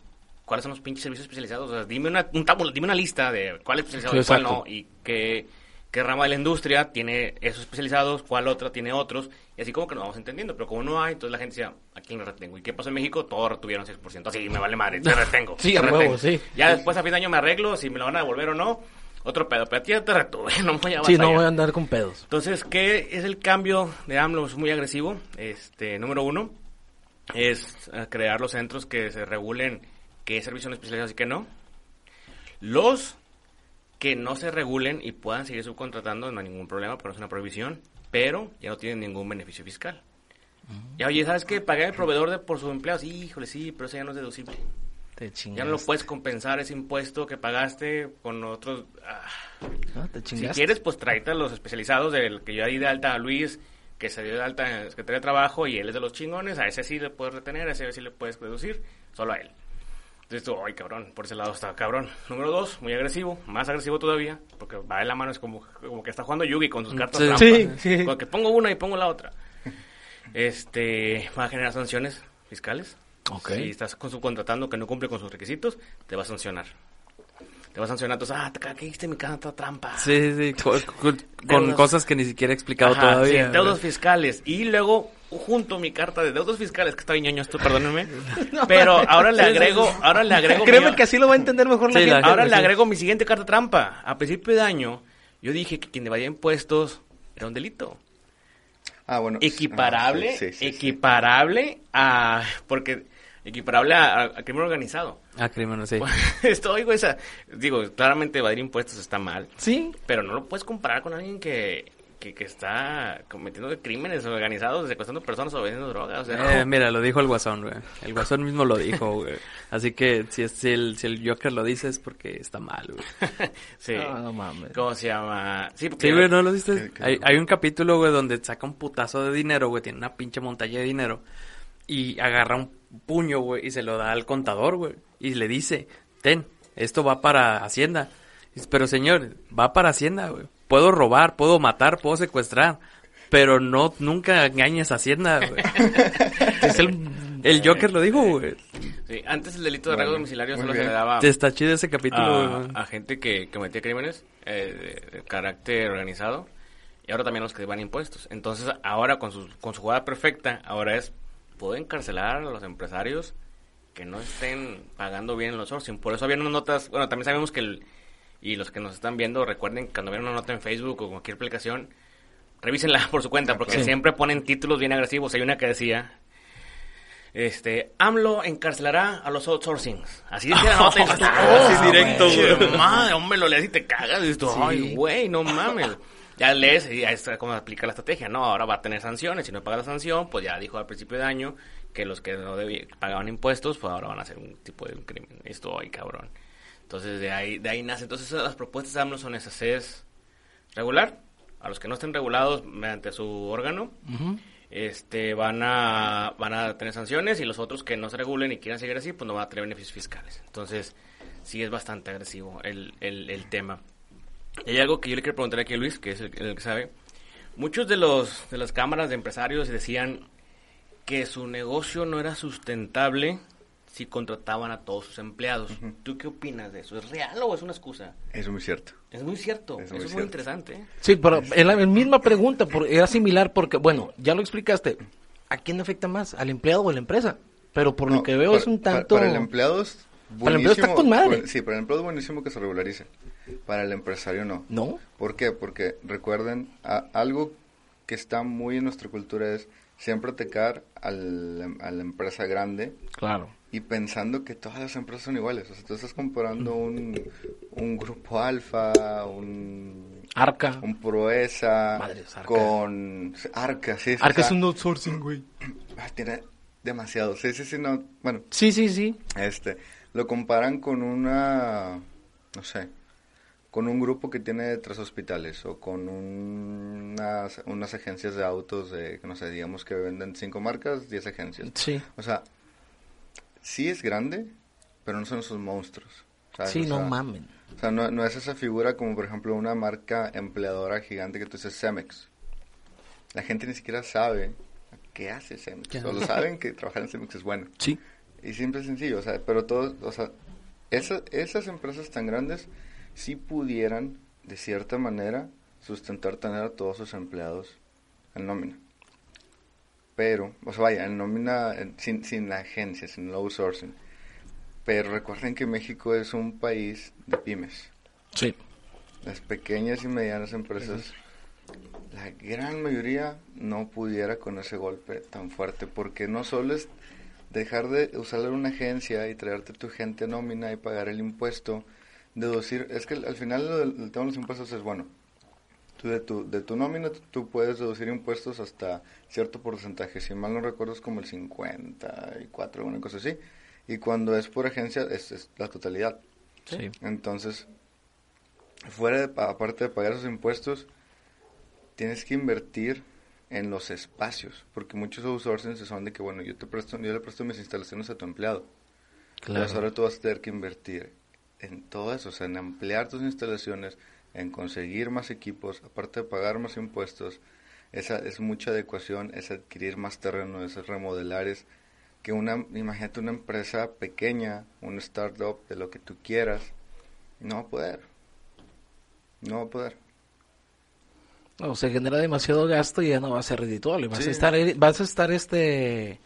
[SPEAKER 4] ¿cuáles son los pinches servicios especializados? O sea, dime una, un dime una lista de cuál es especializado y cuál no, y qué, qué rama de la industria tiene esos especializados, cuál otra tiene otros, y así como que nos vamos entendiendo, pero como no hay, entonces la gente decía, ¿a quién lo retengo? ¿Y qué pasó en México? Todos retuvieron 6%, así me vale madre, te retengo. (laughs)
[SPEAKER 3] sí, a nuevo, sí.
[SPEAKER 4] Ya después a fin de año me arreglo, si me lo van a devolver o no, otro pedo. Pero a ti ya te retuve, (laughs) no voy a
[SPEAKER 3] Sí, no voy a andar con pedos.
[SPEAKER 4] Entonces, ¿qué es el cambio de AMLO? Es muy agresivo. Este, número uno, es eh, crear los centros que se regulen qué servicios son especializados y qué no. Los que no se regulen y puedan seguir subcontratando, no hay ningún problema, pero es una prohibición, pero ya no tienen ningún beneficio fiscal. Ya, oye, ¿sabes qué? Pagar el proveedor de, por sus empleados, híjole, sí, pero eso ya no es deducible ya no lo puedes compensar ese impuesto que pagaste con otros. Ah. Ah, si quieres, pues tráete a los especializados del que yo di de alta a Luis, que se dio de alta en la Secretaría de Trabajo y él es de los chingones. A ese sí le puedes retener, a ese sí le puedes reducir, solo a él. Entonces tú, ay cabrón, por ese lado está cabrón. Número dos, muy agresivo, más agresivo todavía, porque va de la mano, es como, como que está jugando Yugi con sus cartas trampa. Sí, sí. Porque pongo una y pongo la otra. Este, va a generar sanciones fiscales si estás subcontratando que no cumple con sus requisitos, te va a sancionar. Te va a sancionar, entonces, ah, te caíste mi casa trampa.
[SPEAKER 2] Sí, sí, (laughs) con, cosas que ni siquiera he explicado todavía.
[SPEAKER 4] Sí, deudos fiscales. Y luego, junto mi carta de deudos fiscales, que está ñoño esto, perdónenme. (laughs) (laughs) pero ahora le agrego, ahora le agrego.
[SPEAKER 3] Créeme que así lo va a entender mejor la gente.
[SPEAKER 4] Ahora le agrego mi siguiente carta trampa. A principio de año, yo dije que quien evadía impuestos era un delito.
[SPEAKER 5] Ah, bueno.
[SPEAKER 4] Equiparable, ah, equiparable a, porque equiparable a, crimen organizado.
[SPEAKER 2] A crimen, sí. (laughs)
[SPEAKER 4] Esto, oigo, esa, digo, claramente evadir impuestos está mal.
[SPEAKER 3] Sí.
[SPEAKER 4] Pero no lo puedes comparar con alguien que, que, está cometiendo crímenes organizados, secuestrando personas o vendiendo drogas.
[SPEAKER 2] eh, Mira, lo dijo el Guasón, güey. El Guasón mismo lo dijo, (laughs) güey. Así que si, si, el, si el Joker lo dice es porque está mal, güey. (laughs)
[SPEAKER 4] sí. No, mames. ¿Cómo se llama?
[SPEAKER 2] Sí, porque... güey, ¿no lo viste? Hay, hay un capítulo, güey, donde saca un putazo de dinero, güey. Tiene una pinche montaña de dinero. Y agarra un puño, güey, y se lo da al contador, güey. Y le dice, ten, esto va para Hacienda. Pero señor, va para Hacienda, güey. Puedo robar, puedo matar, puedo secuestrar. Pero no, nunca engañes a Hacienda, güey. (laughs) es el, el Joker lo dijo, güey.
[SPEAKER 4] Sí, antes el delito de arreglo domiciliario solo se le daba...
[SPEAKER 2] Está chido ese capítulo,
[SPEAKER 4] a, a gente que cometía crímenes eh, de, carácter organizado. Y ahora también los que van impuestos. Entonces, ahora con su, con su jugada perfecta, ahora es pueden encarcelar a los empresarios que no estén pagando bien los sourcing. Por eso había unas notas, bueno, también sabemos que, el, y los que nos están viendo, recuerden que cuando ven una nota en Facebook o cualquier aplicación, revísenla (laughs) por su cuenta, porque siempre ponen títulos bien agresivos. Hay una que decía, este, AMLO encarcelará a los outsourcings. Así decía la nota. (laughs) así
[SPEAKER 2] directo,
[SPEAKER 4] Madre, hombre, lo lees y te cagas. Y ay, güey, no mames. Ya lees y ya es como aplica la estrategia, ¿no? Ahora va a tener sanciones. Si no paga la sanción, pues ya dijo al principio de año que los que no pagaban impuestos, pues ahora van a hacer un tipo de crimen. Esto, ay, cabrón. Entonces, de ahí, de ahí nace. Entonces, las propuestas de AMLO son esas. Es regular a los que no estén regulados mediante su órgano. Este, van a, van a tener sanciones y los otros que no se regulen y quieran seguir así, pues no van a tener beneficios fiscales. Entonces, sí es bastante agresivo el, el, el tema. Y hay algo que yo le quiero preguntar aquí a Luis, que es el, el que sabe. Muchos de los de las cámaras de empresarios decían que su negocio no era sustentable si contrataban a todos sus empleados. ¿Tú qué opinas de eso? ¿Es real o es una excusa?
[SPEAKER 5] Es muy cierto.
[SPEAKER 4] Es muy cierto. Es muy, es muy interesante. ¿eh?
[SPEAKER 3] Sí, pero en la misma pregunta era similar porque, bueno, ya lo explicaste. ¿A quién afecta más? ¿Al empleado o a la empresa? Pero por lo que veo es un tanto...
[SPEAKER 5] Para, el empleado es
[SPEAKER 3] Para el empleado está con madre.
[SPEAKER 5] sí, para el empleado es buenísimo que se regularice. Para el empresario no.
[SPEAKER 3] ¿No?
[SPEAKER 5] ¿Por qué? Porque recuerden, algo que está muy en nuestra cultura es siempre atacar al, a la empresa grande.
[SPEAKER 3] Claro.
[SPEAKER 5] Y pensando que todas las empresas son iguales. O sea, tú estás comparando un, un grupo alfa, un...
[SPEAKER 3] Arca.
[SPEAKER 5] Un Proesa.
[SPEAKER 3] Madres, Arca.
[SPEAKER 5] Con... Arca, sí.
[SPEAKER 3] Arca es un outsourcing, güey. (clears throat)
[SPEAKER 5] Tiene demasiado. Sí, sí, sí, no. Bueno.
[SPEAKER 3] Sí, sí, sí.
[SPEAKER 5] Este, lo comparan con una... No sé con un grupo que tiene tres hospitales o con unas, unas agencias de autos de, no sé, digamos que venden cinco marcas, diez agencias.
[SPEAKER 3] Sí.
[SPEAKER 5] O sea, sí es grande, pero no son esos monstruos. ¿sabes?
[SPEAKER 3] Sí,
[SPEAKER 5] o
[SPEAKER 3] no mamen.
[SPEAKER 5] O sea, no, no es esa figura como, por ejemplo, una marca empleadora gigante que tú dices Cemex. La gente ni siquiera sabe qué hace Cemex. Solo saben que trabajar en Cemex es bueno.
[SPEAKER 3] Sí.
[SPEAKER 5] Y siempre es sencillo, o sea, pero todos, o sea, esa- esas empresas tan grandes sí pudieran, de cierta manera, sustentar tener a todos sus empleados en nómina. Pero, o sea, vaya, en nómina, en- sin, sin la agencia, sin el outsourcing. Pero recuerden que México es un país de pymes.
[SPEAKER 3] Sí.
[SPEAKER 5] Las pequeñas y medianas empresas, la gran mayoría no pudiera con ese golpe tan fuerte, porque no solo es dejar de usar una agencia y traerte tu gente a nómina y pagar el impuesto, deducir, es que al final lo del- el tema de los impuestos es bueno. Tú de tu, de tu nómina tú, puedes deducir impuestos hasta cierto porcentaje, si mal no recuerdo es como el 54, una cosa así, y cuando es por agencia es, es la totalidad.
[SPEAKER 3] Sí.
[SPEAKER 5] Entonces, fuera de, pa- aparte de pagar esos impuestos, tienes que invertir en los espacios, porque muchos outsourcing son de que, bueno, yo te presto, yo le presto mis instalaciones a tu empleado. Entonces ahora tú vas a tener que invertir en todo eso, o sea, en ampliar tus instalaciones, en conseguir más equipos, aparte de pagar más impuestos, esa es mucha adecuación, es adquirir más terreno, es remodelar, es que una, imagínate una empresa pequeña, un startup de lo que tú quieras, no va a poder, no va a poder.
[SPEAKER 3] No, se genera demasiado gasto y ya no va a ser redituable. Vas
[SPEAKER 5] Sí.
[SPEAKER 3] a estar, vas a estar este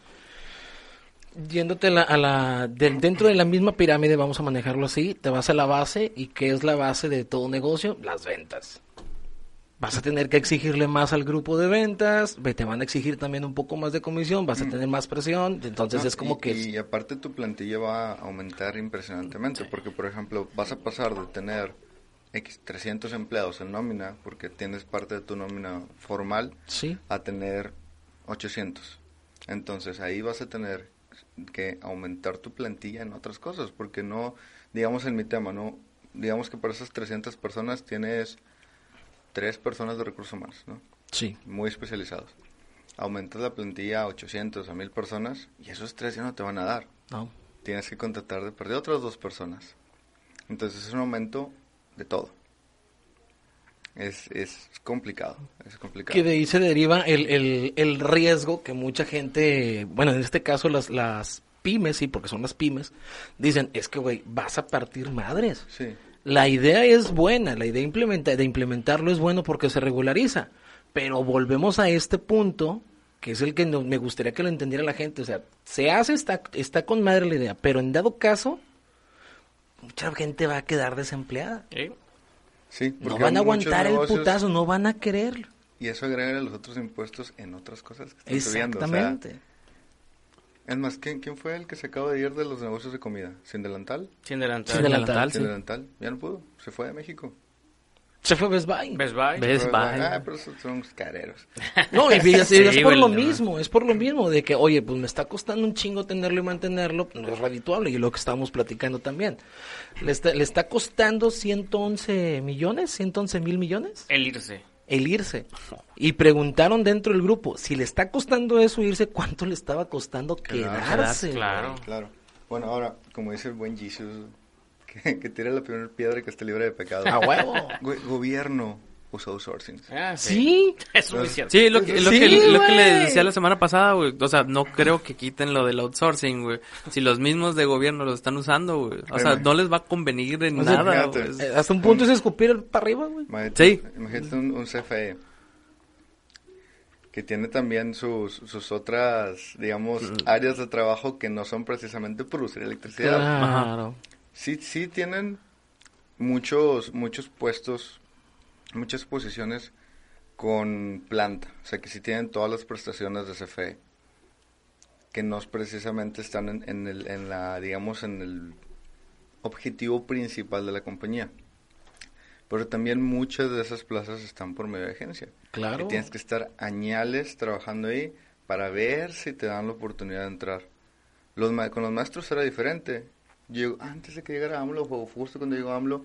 [SPEAKER 3] yéndote la- a la dentro de la misma pirámide, vamos a manejarlo así, te vas a la base y ¿qué es la base de todo negocio? Las ventas. Vas a tener que exigirle más al grupo de ventas, ve, te van a exigir también un poco más de comisión, vas a tener más presión, entonces
[SPEAKER 5] No,
[SPEAKER 3] es como
[SPEAKER 5] y,
[SPEAKER 3] que
[SPEAKER 5] Y aparte tu plantilla va a aumentar impresionantemente, porque por ejemplo vas a pasar de tener X 300 empleados en nómina, porque tienes parte de tu nómina formal,
[SPEAKER 3] sí,
[SPEAKER 5] a tener 800. Entonces ahí vas a tener que aumentar tu plantilla en otras cosas, porque no, digamos en mi tema, no, digamos que para esas 300 personas tienes tres personas de recursos humanos, ¿no?
[SPEAKER 3] sí,
[SPEAKER 5] muy especializados. Aumentas la plantilla a 800, a 1000 personas y esos tres ya no te van a dar.
[SPEAKER 3] no.
[SPEAKER 5] Tienes que contratar de perder otras dos personas. Entonces es un aumento de todo. Es, es complicado, es complicado.
[SPEAKER 3] Que de ahí se deriva el, el, el riesgo que mucha gente, bueno, en este caso las, las pymes, sí, porque son las pymes, dicen, es que, güey, vas a partir madres.
[SPEAKER 5] Sí,
[SPEAKER 3] La idea es buena, la idea implementa, de implementarlo es bueno porque se regulariza, pero volvemos a este punto, que es el que no- me gustaría que lo entendiera la gente, o sea, se hace, está, está con madre la idea, pero en dado caso, mucha gente va a quedar desempleada.
[SPEAKER 4] ¿Eh?
[SPEAKER 5] sí.
[SPEAKER 3] No van a aguantar el
[SPEAKER 5] negocios
[SPEAKER 3] putazo, no van a querer.
[SPEAKER 5] Y eso agrega los otros impuestos en otras cosas que están subiendo. o sea,
[SPEAKER 3] Exactamente.
[SPEAKER 5] es más, ¿quién, ¿quién fue el que se acaba de ir de los negocios de comida? ¿Sin delantal?
[SPEAKER 4] Sin delantal.
[SPEAKER 3] Sin delantal.
[SPEAKER 5] Sin
[SPEAKER 3] sí.
[SPEAKER 5] delantal, ya no pudo, se fue de México.
[SPEAKER 3] Se fue Best Buy.
[SPEAKER 4] Best Buy.
[SPEAKER 2] Best
[SPEAKER 5] Pero,
[SPEAKER 2] Buy.
[SPEAKER 5] Ah, pero son son careros. (laughs)
[SPEAKER 3] No, y, y es, (laughs)
[SPEAKER 2] Sí,
[SPEAKER 3] es por lo
[SPEAKER 2] no.
[SPEAKER 3] mismo, es por lo mismo, de que, oye, pues me está costando un chingo tenerlo y mantenerlo, no es redituable, y lo que estábamos platicando también. Le está, le está costando 111 millones, 111 mil millones,
[SPEAKER 4] El irse.
[SPEAKER 3] el irse. Y preguntaron dentro del grupo, si le está costando eso irse, ¿cuánto le estaba costando quedarse?
[SPEAKER 4] Claro.
[SPEAKER 5] Claro. Bueno, ahora, como dice el buen Jesus, que, que tire la primera piedra que esté libre de pecado.
[SPEAKER 3] A huevo.
[SPEAKER 5] Güey, gobierno usa outsourcing.
[SPEAKER 4] Ah, sí.
[SPEAKER 3] Sí, (laughs)
[SPEAKER 4] Eso es cierto.
[SPEAKER 2] Sí, lo que, lo
[SPEAKER 3] Sí,
[SPEAKER 2] que, lo que les decía la semana pasada, güey. O sea, no creo que quiten lo del outsourcing, güey. Si los mismos de gobierno lo están usando, güey. O sea, no les va a convenir en
[SPEAKER 3] O sea,
[SPEAKER 2] nada,
[SPEAKER 5] fíjate.
[SPEAKER 2] güey.
[SPEAKER 3] Eh, hasta un punto es escupir para arriba, güey.
[SPEAKER 5] Imagínate,
[SPEAKER 2] Sí.
[SPEAKER 5] imagínate un, un CFE que tiene también sus, sus otras, digamos,
[SPEAKER 2] Mm.
[SPEAKER 5] áreas de trabajo que no son precisamente producir electricidad.
[SPEAKER 3] Claro.
[SPEAKER 5] Sí, sí tienen muchos, muchos puestos, muchas posiciones con planta, o sea que sí tienen todas las prestaciones de CFE, que no precisamente están en, en el, en la, digamos, en el objetivo principal de la compañía. Pero también muchas de esas plazas están por medio de agencia.
[SPEAKER 3] Claro.
[SPEAKER 5] Y tienes que estar añales trabajando ahí para ver si te dan la oportunidad de entrar. Los con los maestros era diferente. Llegó, antes de que llegara AMLO, o justo cuando llegó AMLO,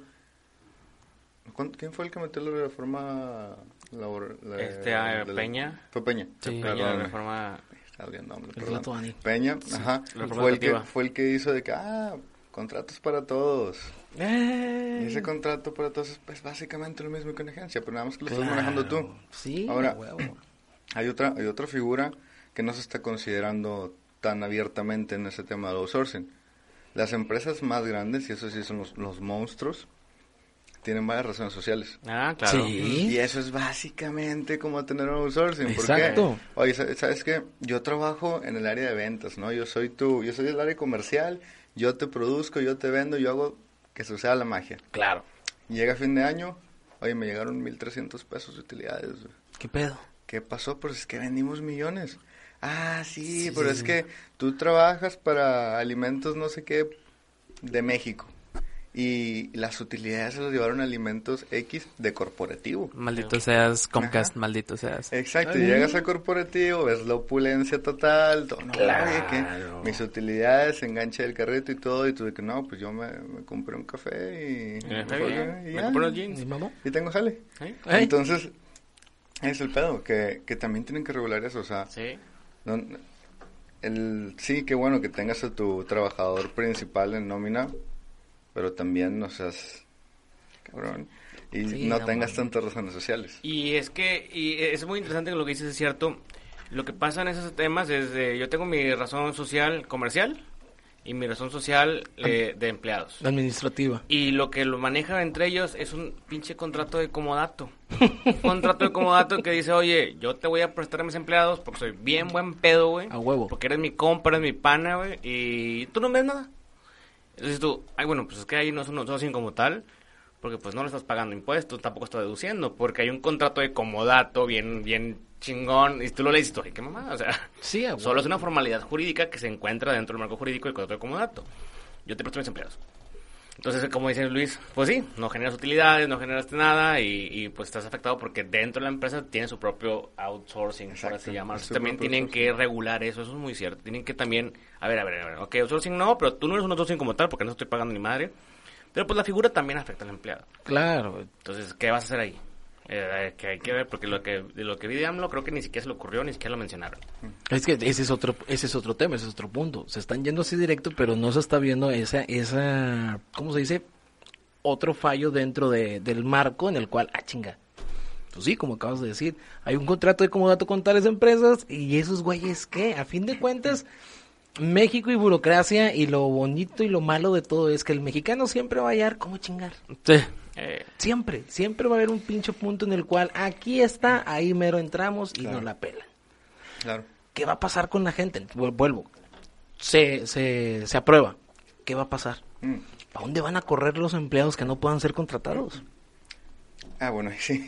[SPEAKER 5] ¿cuán- ¿quién fue el que metió la reforma labor- la-
[SPEAKER 4] Este, ah,
[SPEAKER 5] de la-
[SPEAKER 4] Peña.
[SPEAKER 5] Fue Peña.
[SPEAKER 2] Sí.
[SPEAKER 4] Peña,
[SPEAKER 5] Perdóname.
[SPEAKER 4] la reforma...
[SPEAKER 3] El
[SPEAKER 5] perdón. Peña, ajá. Fue el, que, fue el que hizo de que, ah, contratos para todos.
[SPEAKER 3] Eh,
[SPEAKER 5] Y ese contrato para todos es pues, básicamente lo mismo que una agencia, pero nada más que lo estás manejando tú.
[SPEAKER 3] Sí,
[SPEAKER 5] Ahora,
[SPEAKER 3] huevo. (clears throat)
[SPEAKER 5] Hay otra, hay otra figura que no se está considerando tan abiertamente en ese tema del outsourcing. Las empresas más grandes, y eso sí son los, los monstruos, tienen varias razones sociales.
[SPEAKER 4] Ah, claro.
[SPEAKER 3] Sí.
[SPEAKER 5] Y eso es básicamente como tener un outsourcing. ¿Por qué?
[SPEAKER 3] Exacto.
[SPEAKER 5] Oye, sa- ¿sabes qué? Yo trabajo en el área de ventas, ¿no? Yo soy tu, yo soy del área comercial, yo te produzco, yo te vendo, yo hago que suceda la magia.
[SPEAKER 3] Claro.
[SPEAKER 5] Llega fin de año, oye, me llegaron 1.300 pesos de utilidades.
[SPEAKER 3] ¿Qué pedo?
[SPEAKER 5] ¿Qué pasó? Pues es que vendimos millones. Ah, sí, pero es que tú trabajas para alimentos no sé qué de México. Y las utilidades se las llevaron a alimentos X de corporativo.
[SPEAKER 2] Maldito seas, Comcast,
[SPEAKER 5] Ajá.
[SPEAKER 2] maldito seas.
[SPEAKER 5] Exacto, y llegas a corporativo, ves la opulencia total, todo, no, que mis utilidades, enganche del carrito y todo, y tú de que no, pues yo me, me compré un café y,
[SPEAKER 4] está bien.
[SPEAKER 5] y
[SPEAKER 4] Me
[SPEAKER 5] ya,
[SPEAKER 4] compré unos jeans.
[SPEAKER 3] ¿Mi mamá?
[SPEAKER 5] y tengo jale.
[SPEAKER 4] ¿Eh?
[SPEAKER 5] Entonces, es el pedo, que, que también tienen que regular eso, o sea,
[SPEAKER 4] Sí.
[SPEAKER 5] No, el, sí, qué bueno que tengas a tu trabajador principal en nómina, pero también no seas cabrón y
[SPEAKER 3] Sí,
[SPEAKER 5] no
[SPEAKER 3] no
[SPEAKER 5] tengas tantas razones sociales.
[SPEAKER 4] Y es que y es muy interesante que lo que dices es cierto. Lo que pasa en esos temas es de, yo tengo mi razón social comercial y mi razón social eh, de empleados.
[SPEAKER 3] Administrativa.
[SPEAKER 4] Y lo que lo maneja entre ellos es un pinche contrato de comodato. un contrato de comodato que dice, oye, yo te voy a prestar a mis empleados porque soy bien buen pedo, güey.
[SPEAKER 3] A huevo.
[SPEAKER 4] Porque eres mi compa, eres mi pana, güey. Y tú no me das nada. Entonces tú, ay, bueno, pues es que ahí no es un outsourcing como tal. Porque pues no le estás pagando impuestos, tampoco estás deduciendo. Porque hay un contrato de comodato bien, bien chingón. Y tú lo lees y tú, qué mamada. O sea,
[SPEAKER 3] Sí.
[SPEAKER 4] Solo es una formalidad jurídica que se encuentra dentro del marco jurídico del contrato de comodato. Yo te presto mis empleados. Entonces, como dice Luis, pues sí, no generas utilidades, no generaste nada y, y, pues estás afectado porque dentro de la empresa tiene su propio outsourcing,
[SPEAKER 5] Exacto,
[SPEAKER 4] así llamarlo.
[SPEAKER 5] su
[SPEAKER 4] También
[SPEAKER 5] propio
[SPEAKER 4] tienen que regular eso, eso es muy cierto. Tienen que también, a ver, a ver, a ver, ok, outsourcing no, pero tú no eres un outsourcing como tal porque no estoy pagando ni madre. Pero pues la figura también afecta al empleado.
[SPEAKER 3] Claro.
[SPEAKER 4] Entonces, ¿qué vas a hacer ahí? Eh, que hay que ver, porque lo que, de lo que vi de AMLO creo que ni siquiera se le ocurrió, ni siquiera lo mencionaron.
[SPEAKER 3] Es que ese es otro, ese es otro tema, ese es otro punto. Se están yendo así directo, pero no se está viendo esa, esa, ¿cómo se dice? Otro fallo dentro de, del marco en el cual, ah, chinga. Pues sí, como acabas de decir, hay un contrato de comodato con tales empresas y esos güeyes, ¿qué? A fin de cuentas, México y burocracia y lo bonito y lo malo de todo es que el mexicano siempre va a hallar cómo chingar.
[SPEAKER 2] Sí.
[SPEAKER 4] Eh,
[SPEAKER 3] Siempre, siempre va a haber un pinche punto en el cual aquí está, ahí mero entramos y
[SPEAKER 5] Claro.
[SPEAKER 3] nos la pelan.
[SPEAKER 5] Claro.
[SPEAKER 3] ¿Qué va a pasar con la gente? Vu- Vuelvo. Se, se, se aprueba. ¿Qué va a pasar?
[SPEAKER 5] Mm.
[SPEAKER 3] ¿A dónde van a correr los empleados que no puedan ser contratados?
[SPEAKER 5] Ah, bueno, (laughs) ahí sí,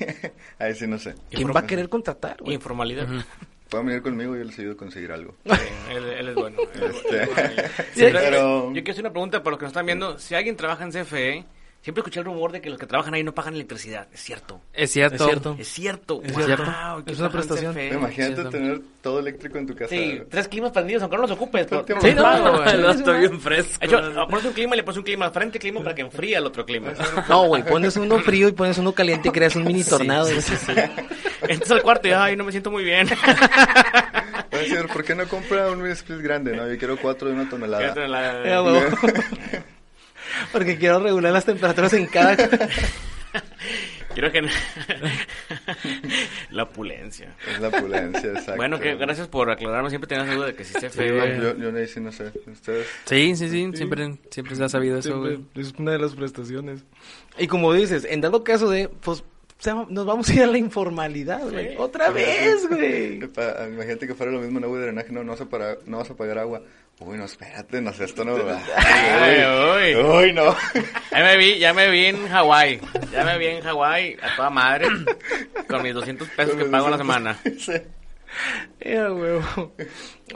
[SPEAKER 5] ahí sí no sé.
[SPEAKER 3] ¿Quién va a querer contratar? güey?
[SPEAKER 4] informalidad. (laughs)
[SPEAKER 5] Pueden venir conmigo y yo les ayudo a conseguir algo.
[SPEAKER 4] Sí, él, él es bueno. él es
[SPEAKER 5] Este,
[SPEAKER 4] bueno. (laughs)
[SPEAKER 5] sí,
[SPEAKER 4] Pero,
[SPEAKER 5] pero...
[SPEAKER 4] Yo quiero hacer una pregunta para los que nos están viendo. Si alguien trabaja en CFE, Siempre escuché el rumor de que los que trabajan ahí no pagan electricidad. Es cierto.
[SPEAKER 2] Es cierto.
[SPEAKER 3] Es cierto.
[SPEAKER 4] Es cierto.
[SPEAKER 3] Es
[SPEAKER 4] Wow,
[SPEAKER 3] cierto. Es una prestación.
[SPEAKER 4] CFE.
[SPEAKER 5] Imagínate tener todo eléctrico en tu casa.
[SPEAKER 4] Sí, tres climas prendidos, aunque no los ocupes. pero-
[SPEAKER 3] Sí, no,
[SPEAKER 4] güey. (laughs)
[SPEAKER 2] El vato bien fresco.
[SPEAKER 4] De hecho, pones un clima y le pones un clima al frente clima para que enfríe el otro clima.
[SPEAKER 3] No, güey, pones uno (laughs) frío y pones uno caliente y creas un mini tornado.
[SPEAKER 4] Entras al cuarto y, ay, no me siento muy bien.
[SPEAKER 5] Va a decir, ¿por qué no compra un mini split grande? No, yo quiero cuatro de una tonelada.
[SPEAKER 3] Ya, güey. (laughs) Porque quiero regular las temperaturas en cada... (laughs)
[SPEAKER 4] Quiero que... (laughs) la opulencia.
[SPEAKER 5] Es la pulencia, exacto.
[SPEAKER 4] Bueno, que gracias por aclararme. Siempre tenías duda de que si se
[SPEAKER 5] Sí,
[SPEAKER 4] feo.
[SPEAKER 5] yo, yo ahí sí no sé. Ustedes.
[SPEAKER 2] Sí, sí, sí. Siempre, siempre se ha sabido eso, güey.
[SPEAKER 3] Es una de las prestaciones. Y como dices, en dado caso de, pues, nos vamos a ir a la informalidad, güey. Otra vez, güey.
[SPEAKER 5] Imagínate que fuera lo mismo en agua y drenaje. No, no vas a, pagar, no vas a pagar agua. Uy, no, espérate, no sé, esto no.
[SPEAKER 4] Ay, uy.
[SPEAKER 5] Uy, no.
[SPEAKER 4] Ya me vi, ya me vi en Hawái. Ya me vi en Hawái a toda madre. Con mis 200 pesos que pago a la semana.
[SPEAKER 5] Sí.
[SPEAKER 3] Ya, güey.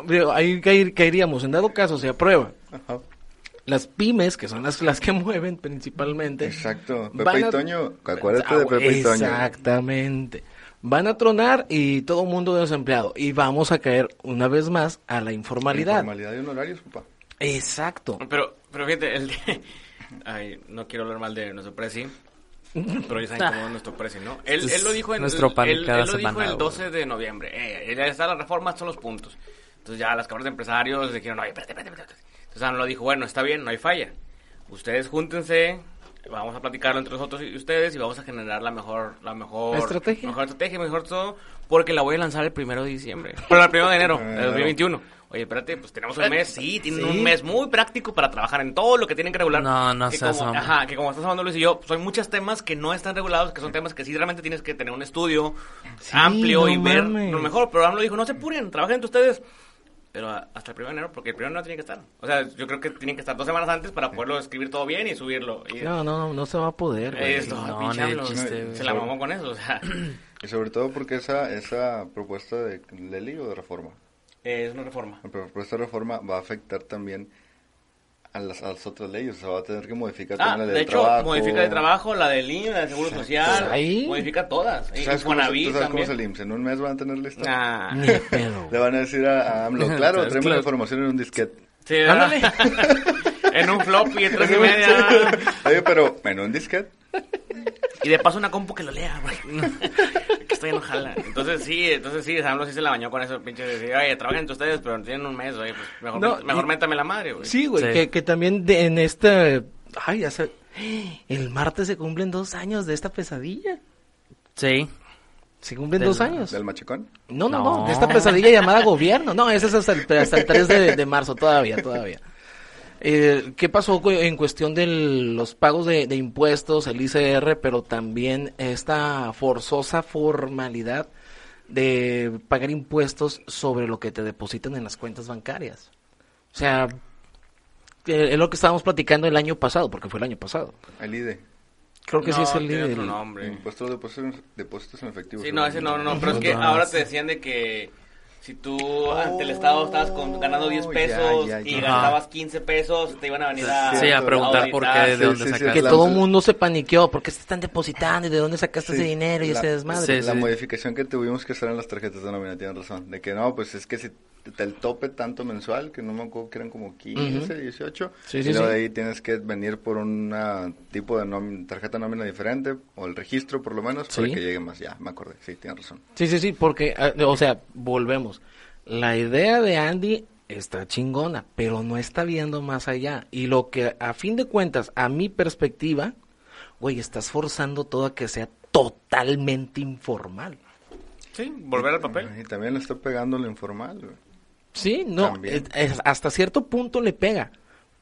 [SPEAKER 3] Digo, Ahí caer- caeríamos, en dado caso se aprueba.
[SPEAKER 5] Ajá.
[SPEAKER 3] Las pymes, que son las, las que (laughs) mueven principalmente.
[SPEAKER 5] Exacto. Pepe y Toño. Acuérdate
[SPEAKER 3] Ah,
[SPEAKER 5] de Pepe y Toño.
[SPEAKER 3] Exactamente. Van a tronar y todo mundo desempleado. Y vamos a caer una vez más a la informalidad.
[SPEAKER 5] Informalidad y honorarios, papá.
[SPEAKER 3] Exacto.
[SPEAKER 4] Pero, pero fíjate, el de- (laughs) Ay, no quiero hablar mal de nuestro presi. Pero ya saben cómo es nuestro presi, ¿no? Él, lo dijo en
[SPEAKER 2] nuestro pan
[SPEAKER 4] él,
[SPEAKER 2] cada
[SPEAKER 4] él lo dijo el
[SPEAKER 2] güey.
[SPEAKER 4] 12 de noviembre. Eh, ya está la reforma, son los puntos. Entonces ya las cámaras de empresarios dijeron, oye, espérate, espérate, espérate. Entonces AMLO dijo, bueno, está bien, no hay falla. Ustedes júntense, vamos a platicarlo entre nosotros y ustedes y vamos a generar la mejor, la mejor
[SPEAKER 3] Estrategia.
[SPEAKER 4] mejor estrategia, mejor todo, porque la voy a lanzar el primero de diciembre. Pero el primero de enero de 2021. Oye, espérate, pues tenemos un mes, sí, tienen
[SPEAKER 3] Sí.
[SPEAKER 4] un mes muy práctico para trabajar en todo lo que tienen que regular.
[SPEAKER 2] No, no
[SPEAKER 4] como,
[SPEAKER 2] hombre.
[SPEAKER 4] Ajá, que como estás hablando Luis y yo, pues hay muchos temas que no están regulados, que son temas que sí realmente tienes que tener un estudio amplio
[SPEAKER 3] no
[SPEAKER 4] y ver
[SPEAKER 3] mames.
[SPEAKER 4] lo mejor. Pero AMLO dijo, no se apuren, trabajen entre ustedes. Pero hasta el 1 de enero, porque el 1 de enero tiene que estar. O sea, yo creo que tienen que estar dos semanas antes para poderlo escribir todo bien y subirlo. Y
[SPEAKER 3] No, no, no, no se va a poder, güey.
[SPEAKER 4] esto,
[SPEAKER 2] no, chiste, güey.
[SPEAKER 4] se la mamó con eso, o sea,
[SPEAKER 5] Y sobre todo porque esa, esa propuesta de ley o de reforma.
[SPEAKER 4] es una reforma.
[SPEAKER 5] La propuesta de reforma va a afectar también a las, a las otras leyes. O sea, va a tener que modificar
[SPEAKER 4] Ah,
[SPEAKER 5] también la ley
[SPEAKER 4] de
[SPEAKER 5] de
[SPEAKER 4] hecho,
[SPEAKER 5] trabajo.
[SPEAKER 4] modifica de trabajo, la del IMSS, la del Seguro Social,
[SPEAKER 3] Ahí.
[SPEAKER 4] modifica todas.
[SPEAKER 5] ¿Tú
[SPEAKER 4] Y
[SPEAKER 5] sabes, cómo, tú sabes cómo es
[SPEAKER 4] también.
[SPEAKER 5] el IMSS? ¿En un mes van a tener lista?
[SPEAKER 4] Ah.
[SPEAKER 3] Ni pedo.
[SPEAKER 5] Le van a decir a, a AMLO, (laughs) claro,
[SPEAKER 2] claro.
[SPEAKER 5] la información en un disquete.
[SPEAKER 4] Sí, ándale. (laughs) en un floppy de tres y (laughs) media.
[SPEAKER 5] Oye, pero en un disquete.
[SPEAKER 4] Y de paso una compu que lo lea, güey. Que estoy enojada. Entonces sí, entonces sí, AMLO sí se la bañó con eso, pinche de decir, oye, trabajen ustedes, pero tienen un mes, oye, pues mejor,
[SPEAKER 3] No,
[SPEAKER 4] mejor
[SPEAKER 3] y-
[SPEAKER 4] métame la madre, güey.
[SPEAKER 3] Sí, güey,
[SPEAKER 2] Sí.
[SPEAKER 3] Que, que también de- en este... Ay, ya se... El martes se cumplen dos años de esta pesadilla.
[SPEAKER 2] Sí.
[SPEAKER 3] Se cumplen
[SPEAKER 2] Del-
[SPEAKER 3] dos años.
[SPEAKER 5] ¿Del machicón?
[SPEAKER 3] No, no, no,
[SPEAKER 2] No.
[SPEAKER 3] de esta pesadilla llamada gobierno. No, ese es hasta el, hasta el 3 de, de marzo, todavía, todavía. Eh, ¿Qué pasó en cuestión de los pagos de, de impuestos, el ICR, pero también esta forzosa formalidad de pagar impuestos sobre lo que te depositan en las cuentas bancarias? O sea, eh, es lo que estábamos platicando el año pasado, porque fue el año pasado.
[SPEAKER 5] El IDE.
[SPEAKER 3] Creo que sí es el líder.
[SPEAKER 4] otro nombre.
[SPEAKER 5] Impuestos de depósitos, depósitos en efectivo.
[SPEAKER 4] Sí, no, ese no, no, no, pero es que ahora
[SPEAKER 2] sí.
[SPEAKER 4] te decían de que si tú ante el Estado estabas con- ganando 10
[SPEAKER 5] Oh,
[SPEAKER 4] pesos
[SPEAKER 5] ya, ya,
[SPEAKER 4] y
[SPEAKER 5] ya.
[SPEAKER 4] gastabas 15 pesos, te iban a venir a...
[SPEAKER 2] Sí, a preguntar por qué, de
[SPEAKER 5] Sí,
[SPEAKER 2] dónde
[SPEAKER 5] sí, sí,
[SPEAKER 2] sacaste.
[SPEAKER 3] Que todo el mundo se paniqueó, ¿por qué se están depositando y de dónde sacaste
[SPEAKER 5] Sí,
[SPEAKER 3] ese dinero y
[SPEAKER 5] la-
[SPEAKER 3] ese desmadre?
[SPEAKER 2] Sí,
[SPEAKER 5] la
[SPEAKER 2] sí.
[SPEAKER 5] modificación que tuvimos que hacer en las tarjetas de nómina, tienes razón. De que no, pues es que si el tope tanto mensual, que no me acuerdo que eran como 15, 18,
[SPEAKER 3] Sí, sí,
[SPEAKER 5] y luego
[SPEAKER 3] sí.
[SPEAKER 5] de ahí tienes que venir por un tipo de nómina- tarjeta de nómina diferente, o el registro por lo menos, para
[SPEAKER 3] Sí.
[SPEAKER 5] que llegue más. Ya, me acordé, sí, tienes razón.
[SPEAKER 3] Sí, sí, sí, porque, ah, o sea, volvemos. La idea de Andy está chingona, pero no está viendo más allá. Y lo que, a fin de cuentas, a mi perspectiva, güey, estás forzando todo a que sea totalmente informal.
[SPEAKER 4] Sí, volver al papel.
[SPEAKER 5] Y también le está pegando lo informal. güey.
[SPEAKER 3] Sí, no, es- hasta cierto punto le pega,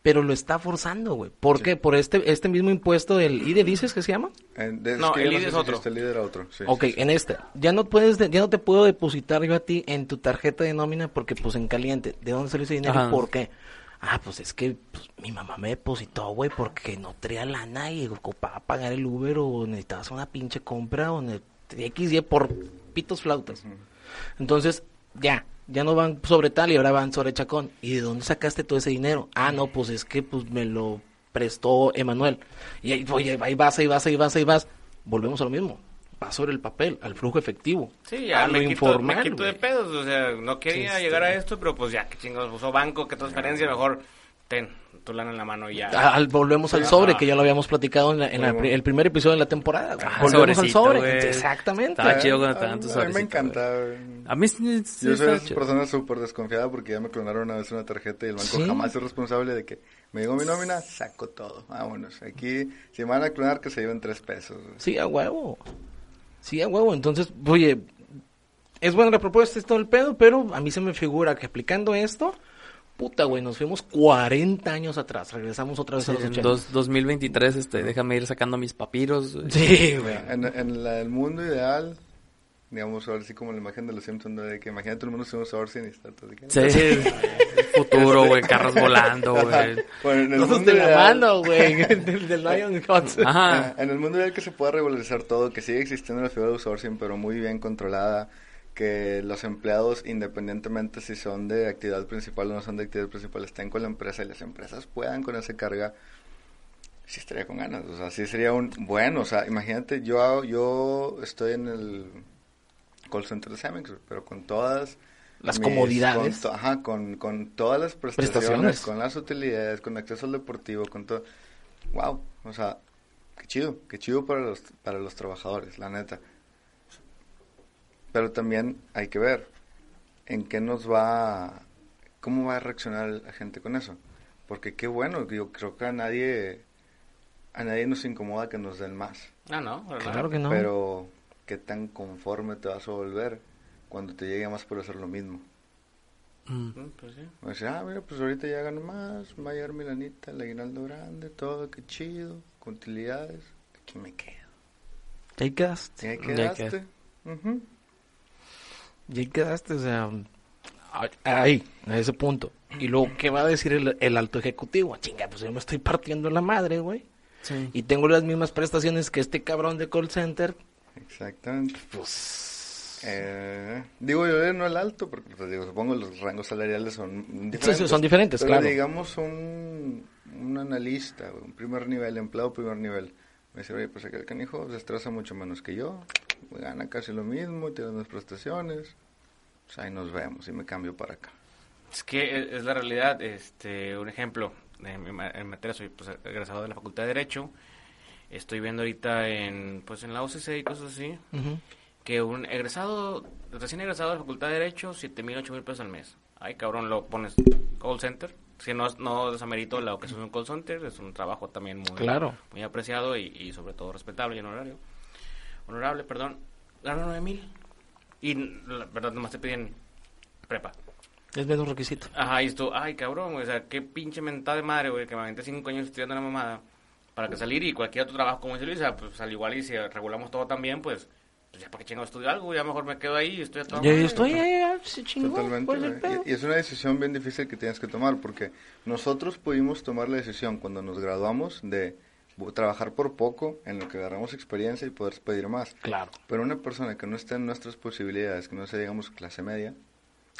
[SPEAKER 3] pero lo está forzando, güey. ¿Por qué? Por este, este mismo impuesto del IDE, dices que se llama?
[SPEAKER 5] Eh, de-
[SPEAKER 4] No, el
[SPEAKER 5] yo
[SPEAKER 4] IDE
[SPEAKER 5] sé
[SPEAKER 4] es
[SPEAKER 5] si
[SPEAKER 4] otro.
[SPEAKER 5] este líder otro. sí,
[SPEAKER 3] Ok,
[SPEAKER 5] sí, sí.
[SPEAKER 3] en este. Ya no puedes, de- ya no te puedo depositar yo a ti en tu tarjeta de nómina porque pues en caliente. ¿De dónde salió ese dinero
[SPEAKER 2] Ajá.
[SPEAKER 3] y por qué? Ah, pues es que pues, mi mamá me depositó, güey, porque no traía lana y ocupaba pagar el Uber o necesitabas una pinche compra o ne- XY por pitos flautas. Entonces, ya, ya no van sobre tal y ahora van sobre chacón. ¿Y de dónde sacaste todo ese dinero? Ah, no, pues es que pues me lo prestó Emanuel. Y ahí, oye, ahí vas, ahí vas, ahí vas, ahí vas. Volvemos a lo mismo. Va sobre el papel, al flujo efectivo.
[SPEAKER 4] Sí, ya
[SPEAKER 3] a lo
[SPEAKER 4] me, quito,
[SPEAKER 3] informal,
[SPEAKER 4] me quito de pedos. O sea, no quería
[SPEAKER 3] Este-
[SPEAKER 4] llegar a esto, pero pues ya, que chingados, usó banco, que transferencia, mejor ten tu lana en la mano y ya.
[SPEAKER 3] Ah, al- volvemos al sobre, que ya lo habíamos platicado en, la- en la el primer episodio de la temporada.
[SPEAKER 2] Ah,
[SPEAKER 3] volvemos al sobre. Exactamente.
[SPEAKER 2] Estaba chido cuando
[SPEAKER 5] a,
[SPEAKER 2] te dan tu
[SPEAKER 5] a mí me encanta.
[SPEAKER 2] A mí sí, sí
[SPEAKER 5] Yo soy
[SPEAKER 2] chido.
[SPEAKER 5] persona súper desconfiada porque ya me clonaron una vez una tarjeta y el banco
[SPEAKER 3] ¿Sí?
[SPEAKER 5] jamás es responsable de que me digo mi nómina, saco todo. Vámonos. Aquí, si me van a clonar, que se lleven tres pesos.
[SPEAKER 3] Sí, a huevo. Sí, a huevo. Entonces, oye, es buena la propuesta, es todo el pedo, pero a mí se me figura que aplicando esto, puta, güey, nos fuimos 40 años atrás. Regresamos otra vez
[SPEAKER 2] Sí,
[SPEAKER 3] a los
[SPEAKER 2] en
[SPEAKER 3] 80.
[SPEAKER 2] dos- 2023, este, déjame ir sacando mis papiros.
[SPEAKER 3] Sí, güey.
[SPEAKER 5] En, en la- el mundo ideal, digamos, ahora sí como la imagen de los Simpsons, de que imagínate el mundo sin un Sourcing y está todo
[SPEAKER 2] Sí, el futuro, güey, carros volando, güey.
[SPEAKER 5] Bueno, en el mundo
[SPEAKER 3] de la
[SPEAKER 5] ideal-
[SPEAKER 3] mano, güey, (laughs) del, del Lion Hunt.
[SPEAKER 2] Ajá.
[SPEAKER 5] En el mundo ideal que se pueda regularizar todo, que sigue existiendo la figura de outsourcing, pero muy bien controlada, que los empleados, independientemente si son de actividad principal o no son de actividad principal, estén con la empresa y las empresas puedan con esa carga, sí estaría con ganas, o sea, sí sería un bueno, o sea, imagínate, yo, yo estoy en el call center de Cemex, pero con todas
[SPEAKER 3] Las comodidades.
[SPEAKER 5] con ajá, con, con todas las prestaciones,
[SPEAKER 3] Prestaciones.
[SPEAKER 5] con las utilidades, con acceso al deportivo, con todo. Wow, o sea, qué chido, qué chido para los, para los trabajadores, la neta. Pero también hay que ver en qué nos va, cómo va a reaccionar la gente con eso. Porque qué bueno, yo creo que a nadie, a nadie nos incomoda que nos den más.
[SPEAKER 4] Ah, no, ¿verdad?
[SPEAKER 3] Claro que no.
[SPEAKER 5] Pero qué tan conforme te vas a volver cuando te llegue más por hacer lo mismo.
[SPEAKER 2] Mm.
[SPEAKER 4] Mm, Pues sí.
[SPEAKER 5] Decir, ah, mira, pues ahorita ya gano más, va a llegar mi lanita, el aguinaldo grande, todo, qué chido, con utilidades. Aquí me quedo.
[SPEAKER 3] Ahí quedaste.
[SPEAKER 5] ¿Y ahí
[SPEAKER 2] Ya
[SPEAKER 5] quedaste?
[SPEAKER 3] Y ahí quedaste, o sea, ahí, a ese punto. Y luego, ¿qué va a decir el, el alto ejecutivo? Chinga, pues yo me estoy partiendo la madre, güey.
[SPEAKER 2] Sí.
[SPEAKER 3] Y tengo las mismas prestaciones que este cabrón de call center.
[SPEAKER 5] Exactamente.
[SPEAKER 3] Pues...
[SPEAKER 5] Eh, digo yo no el alto, porque pues, digo, supongo los rangos salariales son diferentes.
[SPEAKER 3] Sí, sí, son diferentes,
[SPEAKER 5] pero
[SPEAKER 3] claro.
[SPEAKER 5] digamos un, un analista, un primer nivel, empleado primer nivel. Me dice, oye, pues aquel canijo se estresa mucho menos que yo, gana casi lo mismo, tiene unas prestaciones. Pues ahí nos vemos y me cambio para acá.
[SPEAKER 4] Es que es, es la realidad. Este, un ejemplo, en, ma- en materia soy pues, egresado de la Facultad de Derecho. Estoy viendo ahorita en, pues, en la OCC y cosas así, que un egresado, recién egresado de la Facultad de Derecho, 7 mil, 8 mil pesos al mes. Ay, cabrón, lo pones call center. Si no, no desamerito lo que es un call center, es un trabajo también muy,
[SPEAKER 3] Claro.
[SPEAKER 4] muy apreciado y, y sobre todo respetable y honorario. Honorable, perdón. Gano 9 mil. Y la verdad nomás te piden prepa.
[SPEAKER 3] Es menos requisito.
[SPEAKER 4] Ajá, y esto, ay, cabrón, o sea, qué pinche mentada de madre, güey, que me aventé cinco años estudiando la mamada para que salir y cualquier otro trabajo, como dice Luis, o sea, pues al igual y si regulamos todo también, pues, pues ya para qué chingo estudio algo, ya mejor me quedo ahí y estoy a toda
[SPEAKER 3] Ya
[SPEAKER 4] madre,
[SPEAKER 3] estoy, ya, ya, se chingó.
[SPEAKER 5] Totalmente.
[SPEAKER 3] ¿cuál es el
[SPEAKER 5] güey.
[SPEAKER 3] pedo?
[SPEAKER 5] Y, y es una decisión bien difícil que tienes que tomar porque nosotros pudimos tomar la decisión cuando nos graduamos de trabajar por poco en lo que agarramos experiencia y poder pedir más.
[SPEAKER 3] Claro.
[SPEAKER 5] Pero una persona que no esté en nuestras posibilidades, que no sea, digamos, clase media,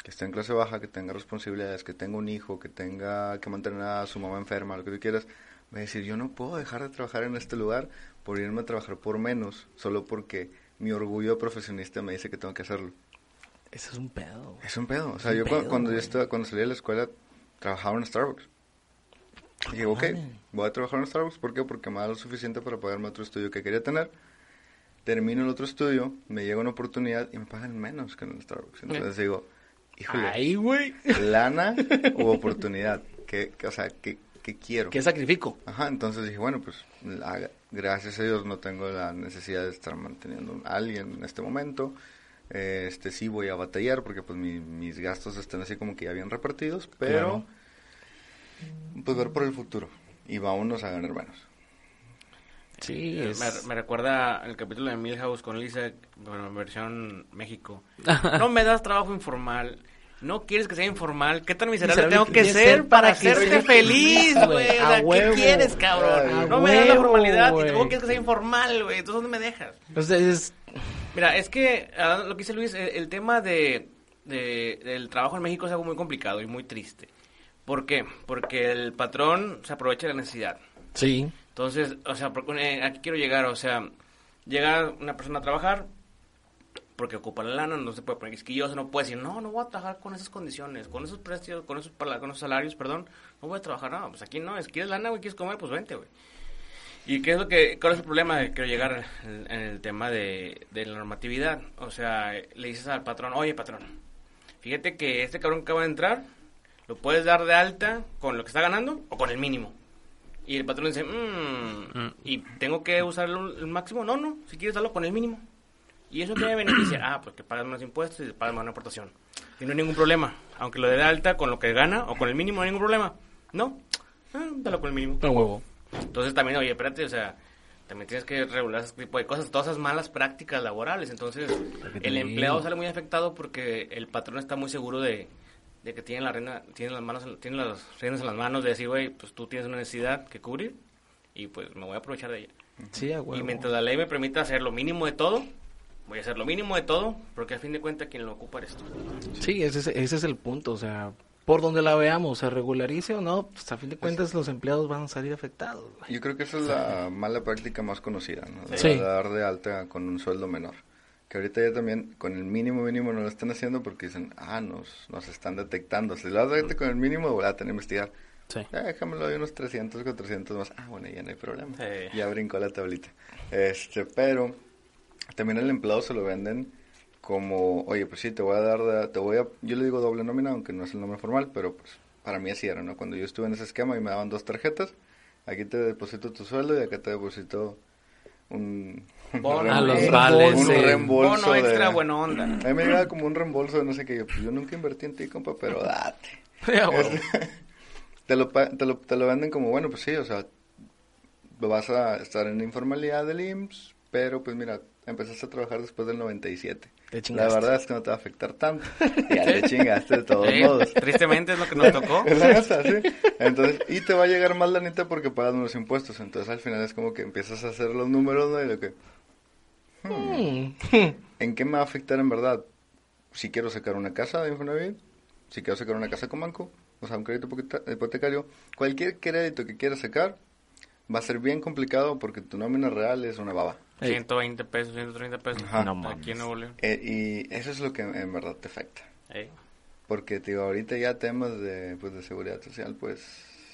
[SPEAKER 5] que esté en clase baja, que tenga responsabilidades, que tenga un hijo, que tenga que mantener a su mamá enferma, lo que tú quieras, va a decir, yo no puedo dejar de trabajar en este lugar por irme a trabajar por menos, solo porque mi orgullo profesionista me dice que tengo que hacerlo.
[SPEAKER 3] Ese es un pedo. güey.
[SPEAKER 5] Es un pedo. O sea, yo
[SPEAKER 3] pedo,
[SPEAKER 5] cuando, yo estaba, cuando salí de la escuela trabajaba en Starbucks. Y digo, ok, voy a trabajar en Starbucks. ¿Por qué? Porque me da lo suficiente para pagarme otro estudio que quería tener. Termino el otro estudio, me llega una oportunidad y me pagan menos que en el Starbucks. Entonces digo, híjole,
[SPEAKER 3] Ay, güey.
[SPEAKER 5] lana o (laughs) oportunidad. ¿Qué, qué- o sea, ¿qué, qué quiero?
[SPEAKER 3] ¿Qué sacrifico?
[SPEAKER 5] Ajá, entonces dije, bueno, pues la- gracias a Dios no tengo la necesidad de estar manteniendo a alguien en este momento. Eh, Este sí voy a batallar porque pues mi- mis gastos están así como que ya bien repartidos, pero pues ver por el futuro y vámonos a ganar menos.
[SPEAKER 3] Sí,
[SPEAKER 4] Eh,
[SPEAKER 3] es...
[SPEAKER 4] Me, me recuerda el capítulo de Milhouse con Lisa, bueno, en versión México. (laughs) No me das trabajo informal. No quieres que sea informal. ¿Qué tan miserable
[SPEAKER 3] Miserable
[SPEAKER 4] tengo que
[SPEAKER 3] que
[SPEAKER 4] ser para hacerte feliz, güey? O sea, ¿qué quieres, cabrón?
[SPEAKER 5] A
[SPEAKER 4] no me das la formalidad y
[SPEAKER 3] güey.
[SPEAKER 4] tampoco quieres que sea informal, güey. Entonces, ¿dónde me dejas?
[SPEAKER 3] Entonces,
[SPEAKER 4] Mira, es que lo que dice Luis, el, el tema de, de- del trabajo en México es algo muy complicado y muy triste. ¿Por qué? Porque el patrón se aprovecha de la necesidad.
[SPEAKER 3] Sí.
[SPEAKER 4] Entonces, o sea, porque, aquí quiero llegar, o sea, llega una persona a trabajar porque ocupa la lana, no se puede poner quisquilloso, no puede decir, no, no voy a trabajar con esas condiciones, con esos precios, con esos, con esos salarios, perdón, no voy a trabajar, no, pues aquí no, es quieres lana, güey, quieres comer, pues vente, güey. ¿Y qué es lo que, cuál es el problema de quiero llegar en, el tema de, de, la normatividad? O sea, le dices al patrón, oye patrón, fíjate que este cabrón que acaba de entrar, lo puedes dar de alta con lo que está ganando o con el mínimo. Y el patrón dice, mmm, mm. ¿y tengo que usar el, máximo? No, no, si quieres darlo con el mínimo. Y eso te beneficia. Ah, pues que pagas más impuestos y pagas más una aportación. Y no hay ningún problema. Aunque lo dé de alta con lo que gana o con el mínimo, no hay ningún problema. No, ah, dalo con el mínimo.
[SPEAKER 3] No huevo.
[SPEAKER 4] Entonces también, oye, espérate, o sea, también tienes que regular ese tipo de cosas, todas esas malas prácticas laborales. Entonces, el empleado sale muy afectado porque el patrón está muy seguro de, que tiene, la reina, tiene, las manos, tiene las reinas en las manos de decir, güey, pues tú tienes una necesidad que cubrir y pues me voy a aprovechar de ella.
[SPEAKER 3] Sí,
[SPEAKER 4] Y mientras la ley me permita hacer lo mínimo de todo, voy a hacer lo mínimo de todo, porque a fin de cuentas quien lo ocupa eres tú.
[SPEAKER 3] Sí, ese es, ese es el punto, o sea, por donde la veamos, se regularice o no, pues a fin de cuentas los empleados van a salir afectados.
[SPEAKER 5] Yo creo que esa es la mala práctica más conocida, ¿no? De dar de alta con un sueldo menor. Que ahorita ya también con el mínimo mínimo no lo están haciendo porque dicen, ah, nos, nos están detectando. Si lo das con el mínimo, voy a tener que investigar. Sí. Ya, déjamelo de unos 300, 400 más. Ah, bueno, ya no hay problema. Ya brincó la tablita. Este, pero también el empleado se lo venden como, oye, pues sí, te voy a dar, te voy a, yo le digo doble nómina, aunque no es el nombre formal, pero pues para mí así era, ¿no? Cuando yo estuve en ese esquema y me daban dos tarjetas, aquí te deposito tu sueldo y acá te deposito un,
[SPEAKER 2] Bono, a los vales,
[SPEAKER 5] un reembolso
[SPEAKER 4] Bono extra buena onda. A
[SPEAKER 5] mí me llegaba como un reembolso de no sé qué, yo, pues yo nunca invertí en ti, compa, pero date. (laughs) (laughs) te, lo, te, lo, te lo venden como, bueno, pues sí, o sea, vas a estar en informalidad del IMSS, pero pues mira, empezaste a trabajar después del 97. La verdad es que no te va a afectar tanto. (laughs) Ya te chingaste de todos modos.
[SPEAKER 4] Tristemente es lo que nos (laughs) tocó.
[SPEAKER 5] Entonces, y te va a llegar más la neta porque pagas unos impuestos. Entonces al final es como que empiezas a hacer los números, ¿no? Y lo que... Hmm, ¿En qué me va a afectar en verdad? Si quiero sacar una casa de Infonavit, si quiero sacar una casa con banco, o sea, un crédito hipotecario, cualquier crédito que quieras sacar va a ser bien complicado porque tu nómina real es una baba.
[SPEAKER 4] 120 pesos, 130 pesos. No, Aquí en Nuevo León.
[SPEAKER 5] Eh, y eso es lo que en verdad te afecta. Porque, digo, ahorita ya temas de, pues, de seguridad social, pues,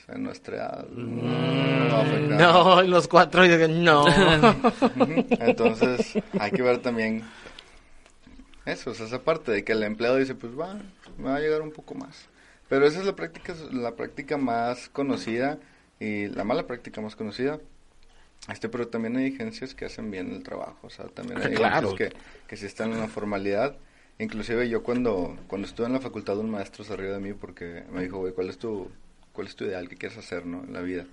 [SPEAKER 5] en nuestra edad
[SPEAKER 3] mm, no, los cuatro no. (laughs)
[SPEAKER 5] Entonces, hay que ver también eso, es esa parte de que el empleado dice, pues va, me va a llegar un poco más. Pero esa es la práctica, la práctica más conocida y la mala práctica más conocida este, pero también hay agencias que hacen bien el trabajo, o sea, también hay agencias que, que si están en la formalidad. Inclusive yo cuando, cuando estuve en la facultad un maestro se rió de mí porque me dijo, güey, ¿cuál es tu, cuál es tu ideal? ¿Qué quieres hacer, no, en la vida?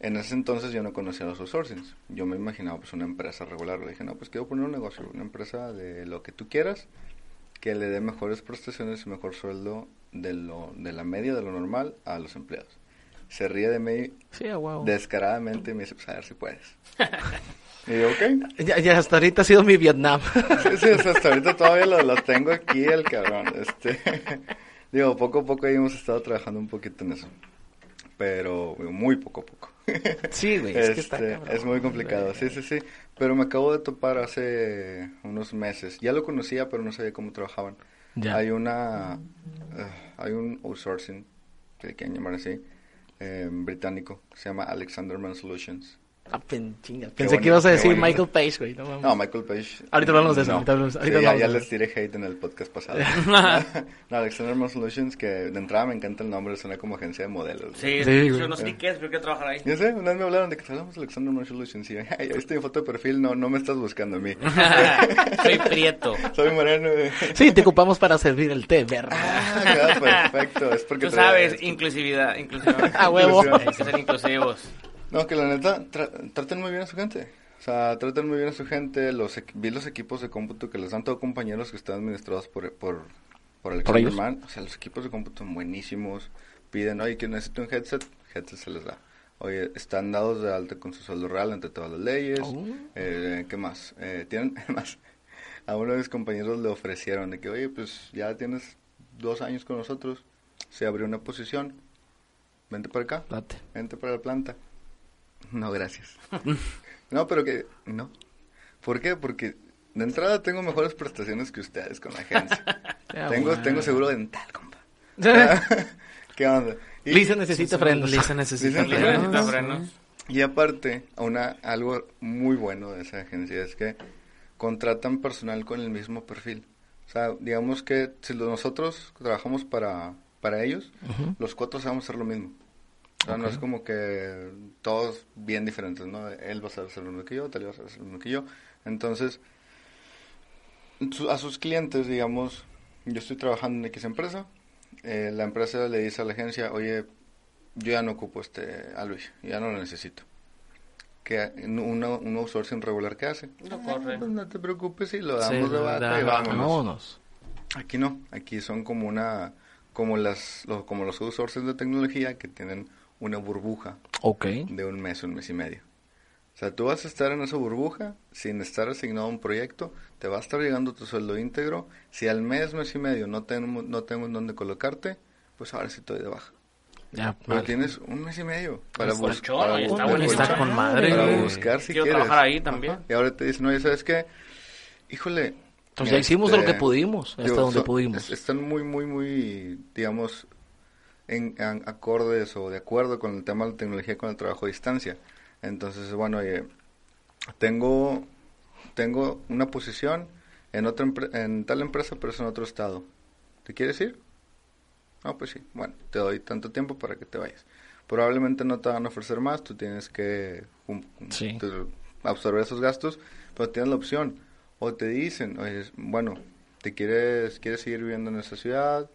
[SPEAKER 5] En ese entonces yo no conocía los outsourcings. Yo me imaginaba pues una empresa regular. Le dije, no, pues quiero poner un negocio, una empresa de lo que tú quieras, que le dé mejores prestaciones y mejor sueldo de, lo, de la media, de lo normal, a los empleados se ríe de mí descaradamente y me dice, pues a ver si puedes. y digo, ok. (laughs)
[SPEAKER 3] Ya, hasta ahorita ha sido mi Vietnam. (laughs)
[SPEAKER 5] sí, sí, hasta ahorita todavía lo, tengo aquí el cabrón. Este, (laughs) digo, poco a poco ahí hemos estado trabajando un poquito en eso. Pero muy poco a poco.
[SPEAKER 3] sí, güey, es que está
[SPEAKER 5] este, Es muy complicado, sí, sí, sí. Pero me acabo de topar hace unos meses. Ya lo conocía, pero no sabía cómo trabajaban. Ya. Hay una... Eh, hay un outsourcing, que quieren llamar así, eh, británico, se llama Alexander Man Solutions.
[SPEAKER 3] Ah, Pensé que ibas a decir Michael Page, güey.
[SPEAKER 5] No, Michael Page.
[SPEAKER 3] Ahorita hablamos de eso. Ahorita
[SPEAKER 5] ya, les tiré hate en el podcast pasado. (laughs) (laughs) no, Alexander Man Solutions, que de entrada me encanta el nombre, suena como agencia de modelos.
[SPEAKER 4] Sí, sí, yo no sé ni qué es, pero quiero trabajar ahí.
[SPEAKER 5] Yo sé, una vez me hablaron de que hablamos de Alexander Man Solutions y ahí mi foto de perfil, no, no me estás buscando a mí. (laughs)
[SPEAKER 4] Soy prieto.
[SPEAKER 5] Soy moreno.
[SPEAKER 3] sí, te ocupamos para servir el té, ¿verdad?
[SPEAKER 5] Ah, perfecto. Es porque
[SPEAKER 4] Tú sabes, inclusividad, inclusividad.
[SPEAKER 3] A huevo.
[SPEAKER 4] Hay que ser inclusivos.
[SPEAKER 5] No, que la neta, traten muy bien a su gente. O sea, traten muy bien a su gente. Los, vi los equipos de cómputo que les dan todos compañeros que están administrados por, por, por Alexander Mann. O sea, los equipos de cómputo son buenísimos. Piden, oye, que necesito un headset, headset se les da. Oye, están dados de alta con su sueldo real entre todas las leyes. Oh. Eh, ¿Qué más? Eh, tienen, (laughs) más, a uno de mis compañeros le ofrecieron de que, oye, pues ya tienes dos años con nosotros, se abrió una posición, vente para acá, vente para la planta no, gracias. (laughs) no, pero que, no. ¿Por qué? Porque de entrada tengo mejores prestaciones que ustedes con la agencia. (laughs) tengo, tengo seguro dental, compa. (laughs) ¿Qué onda?
[SPEAKER 3] Lisa necesita frenos.
[SPEAKER 2] Lisa necesita frenos.
[SPEAKER 5] Y aparte, una, algo muy bueno de esa agencia es que contratan personal con el mismo perfil. O sea, digamos que si nosotros trabajamos para, para ellos, los cuatro vamos a hacer lo mismo. O sea, no es como que todos bien diferentes, ¿no? Él va a hacer lo mismo que yo, tal va a hacer lo mismo que yo. Entonces, a sus clientes, digamos, yo estoy trabajando en X empresa, eh, la empresa le dice a la agencia, oye, yo ya no ocupo este a Luis, ya no lo necesito. Que uno, un outsourcing regular que hace. No corre. Pues no te preocupes y lo damos de baja y vámonos. Aquí no, aquí son como una como las como los outsourcing de tecnología que tienen una burbuja
[SPEAKER 3] okay.
[SPEAKER 5] de un mes, un mes y medio. O sea, tú vas a estar en esa burbuja sin estar asignado a un proyecto, te va a estar llegando tu sueldo íntegro. Si al mes, mes y medio no tengo, no tengo en dónde colocarte, pues ahora sí estoy de baja.
[SPEAKER 3] Ya,
[SPEAKER 5] Pero tienes un mes y medio para,
[SPEAKER 4] buscar. está
[SPEAKER 2] bueno, está con madre.
[SPEAKER 5] Para buscar si
[SPEAKER 4] Quiero
[SPEAKER 5] quieres.
[SPEAKER 4] trabajar ahí también.
[SPEAKER 5] Y ahora te dicen, oye, ¿sabes qué? Híjole.
[SPEAKER 3] Entonces ya hicimos lo que pudimos, hasta donde pudimos.
[SPEAKER 5] Están muy, muy, muy, digamos, en, acordes o de acuerdo con el tema de la tecnología con el trabajo a distancia. Entonces, bueno, oye, tengo, tengo una posición en, otra en tal empresa, pero es en otro estado. ¿Te quieres ir? No, pues sí. Bueno, te doy tanto tiempo para que te vayas. Probablemente no te van a ofrecer más, tú tienes que absorber esos gastos, pero tienes la opción. O te dicen, oye, bueno, te quieres, quieres seguir viviendo en esa ciudad,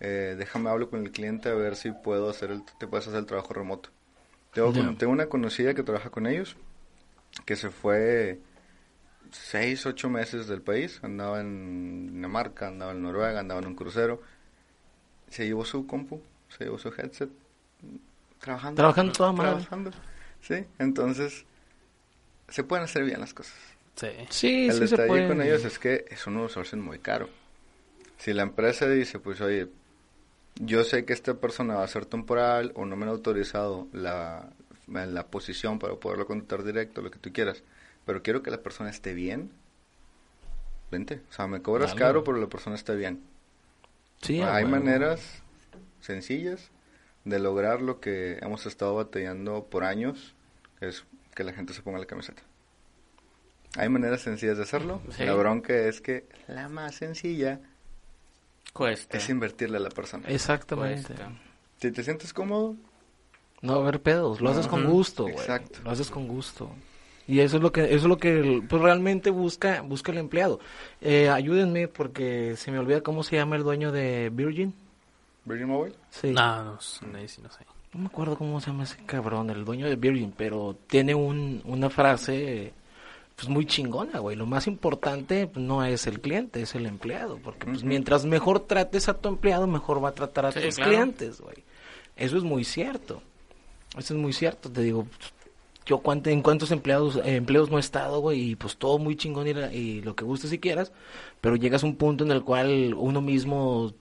[SPEAKER 5] eh, déjame hablo con el cliente a ver si puedo hacer el, te puedes hacer el trabajo remoto. Tengo, tengo una conocida que trabaja con ellos, que se fue seis, ocho meses del país, andaba en Dinamarca, andaba en Noruega, andaba en un crucero se llevó su compu, se llevó su headset, trabajando.
[SPEAKER 3] Trabajando toda madre.
[SPEAKER 5] Trabajando, sí. Entonces, se pueden hacer bien las cosas.
[SPEAKER 3] Sí, sí,
[SPEAKER 5] El
[SPEAKER 3] sí
[SPEAKER 5] detalle
[SPEAKER 3] se puede.
[SPEAKER 5] con ellos es que es un outsourcing muy caro. Si la empresa dice, pues, oye, yo sé que esta persona va a ser temporal o no me han autorizado la, la posición para poderlo contratar directo, lo que tú quieras, pero quiero que la persona esté bien, vente. O sea, me cobras caro, pero la persona esté bien. Hay maneras sencillas de lograr lo que hemos estado batallando por años, que es que la gente se ponga la camiseta. Hay maneras sencillas de hacerlo. La bronca es que la más sencilla
[SPEAKER 4] Cuesta.
[SPEAKER 5] es invertirle a la persona.
[SPEAKER 3] Exactamente.
[SPEAKER 5] Si te sientes cómodo,
[SPEAKER 3] no va a haber pedos, lo haces con gusto, Exacto. Lo haces con gusto. Y eso es lo que eso es lo que pues, realmente busca busca el empleado. Eh, ayúdenme porque se me olvida cómo se llama el dueño de Virgin.
[SPEAKER 5] Virgin Mobile?
[SPEAKER 2] Sí. No, no, sé.
[SPEAKER 3] No me acuerdo cómo se llama ese cabrón, el dueño de Virgin, pero tiene un, una frase pues muy chingona, güey. Lo más importante pues, no es el cliente, es el empleado, porque pues, mientras mejor trates a tu empleado, mejor va a tratar a tus clientes, güey. Eso es muy cierto. Eso es muy cierto, te digo, yo cuánto, en cuántos empleados eh, empleos no he estado, güey, y pues todo muy chingón y, lo que guste si quieras, pero llegas a un punto en el cual uno mismo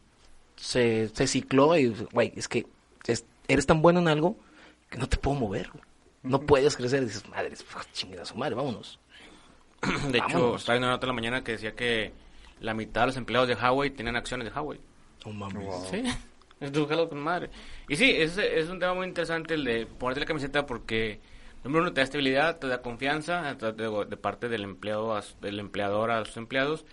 [SPEAKER 3] se, se cicló y, güey, es que eres tan bueno en algo que no te puedo mover, no puedes crecer, y dices, madre, chingada su madre, vámonos. (clears throat)
[SPEAKER 4] De hecho, estaba viendo una nota en la mañana que decía que la mitad de los empleados de Huawei tienen acciones de Huawei.
[SPEAKER 3] Oh, mames.
[SPEAKER 4] Sí, (laughs) es con madre. Y sí, es, es un tema muy interesante el de ponerte la camiseta porque Número uno, te da estabilidad, te da confianza de, parte del empleado, del empleador a sus empleados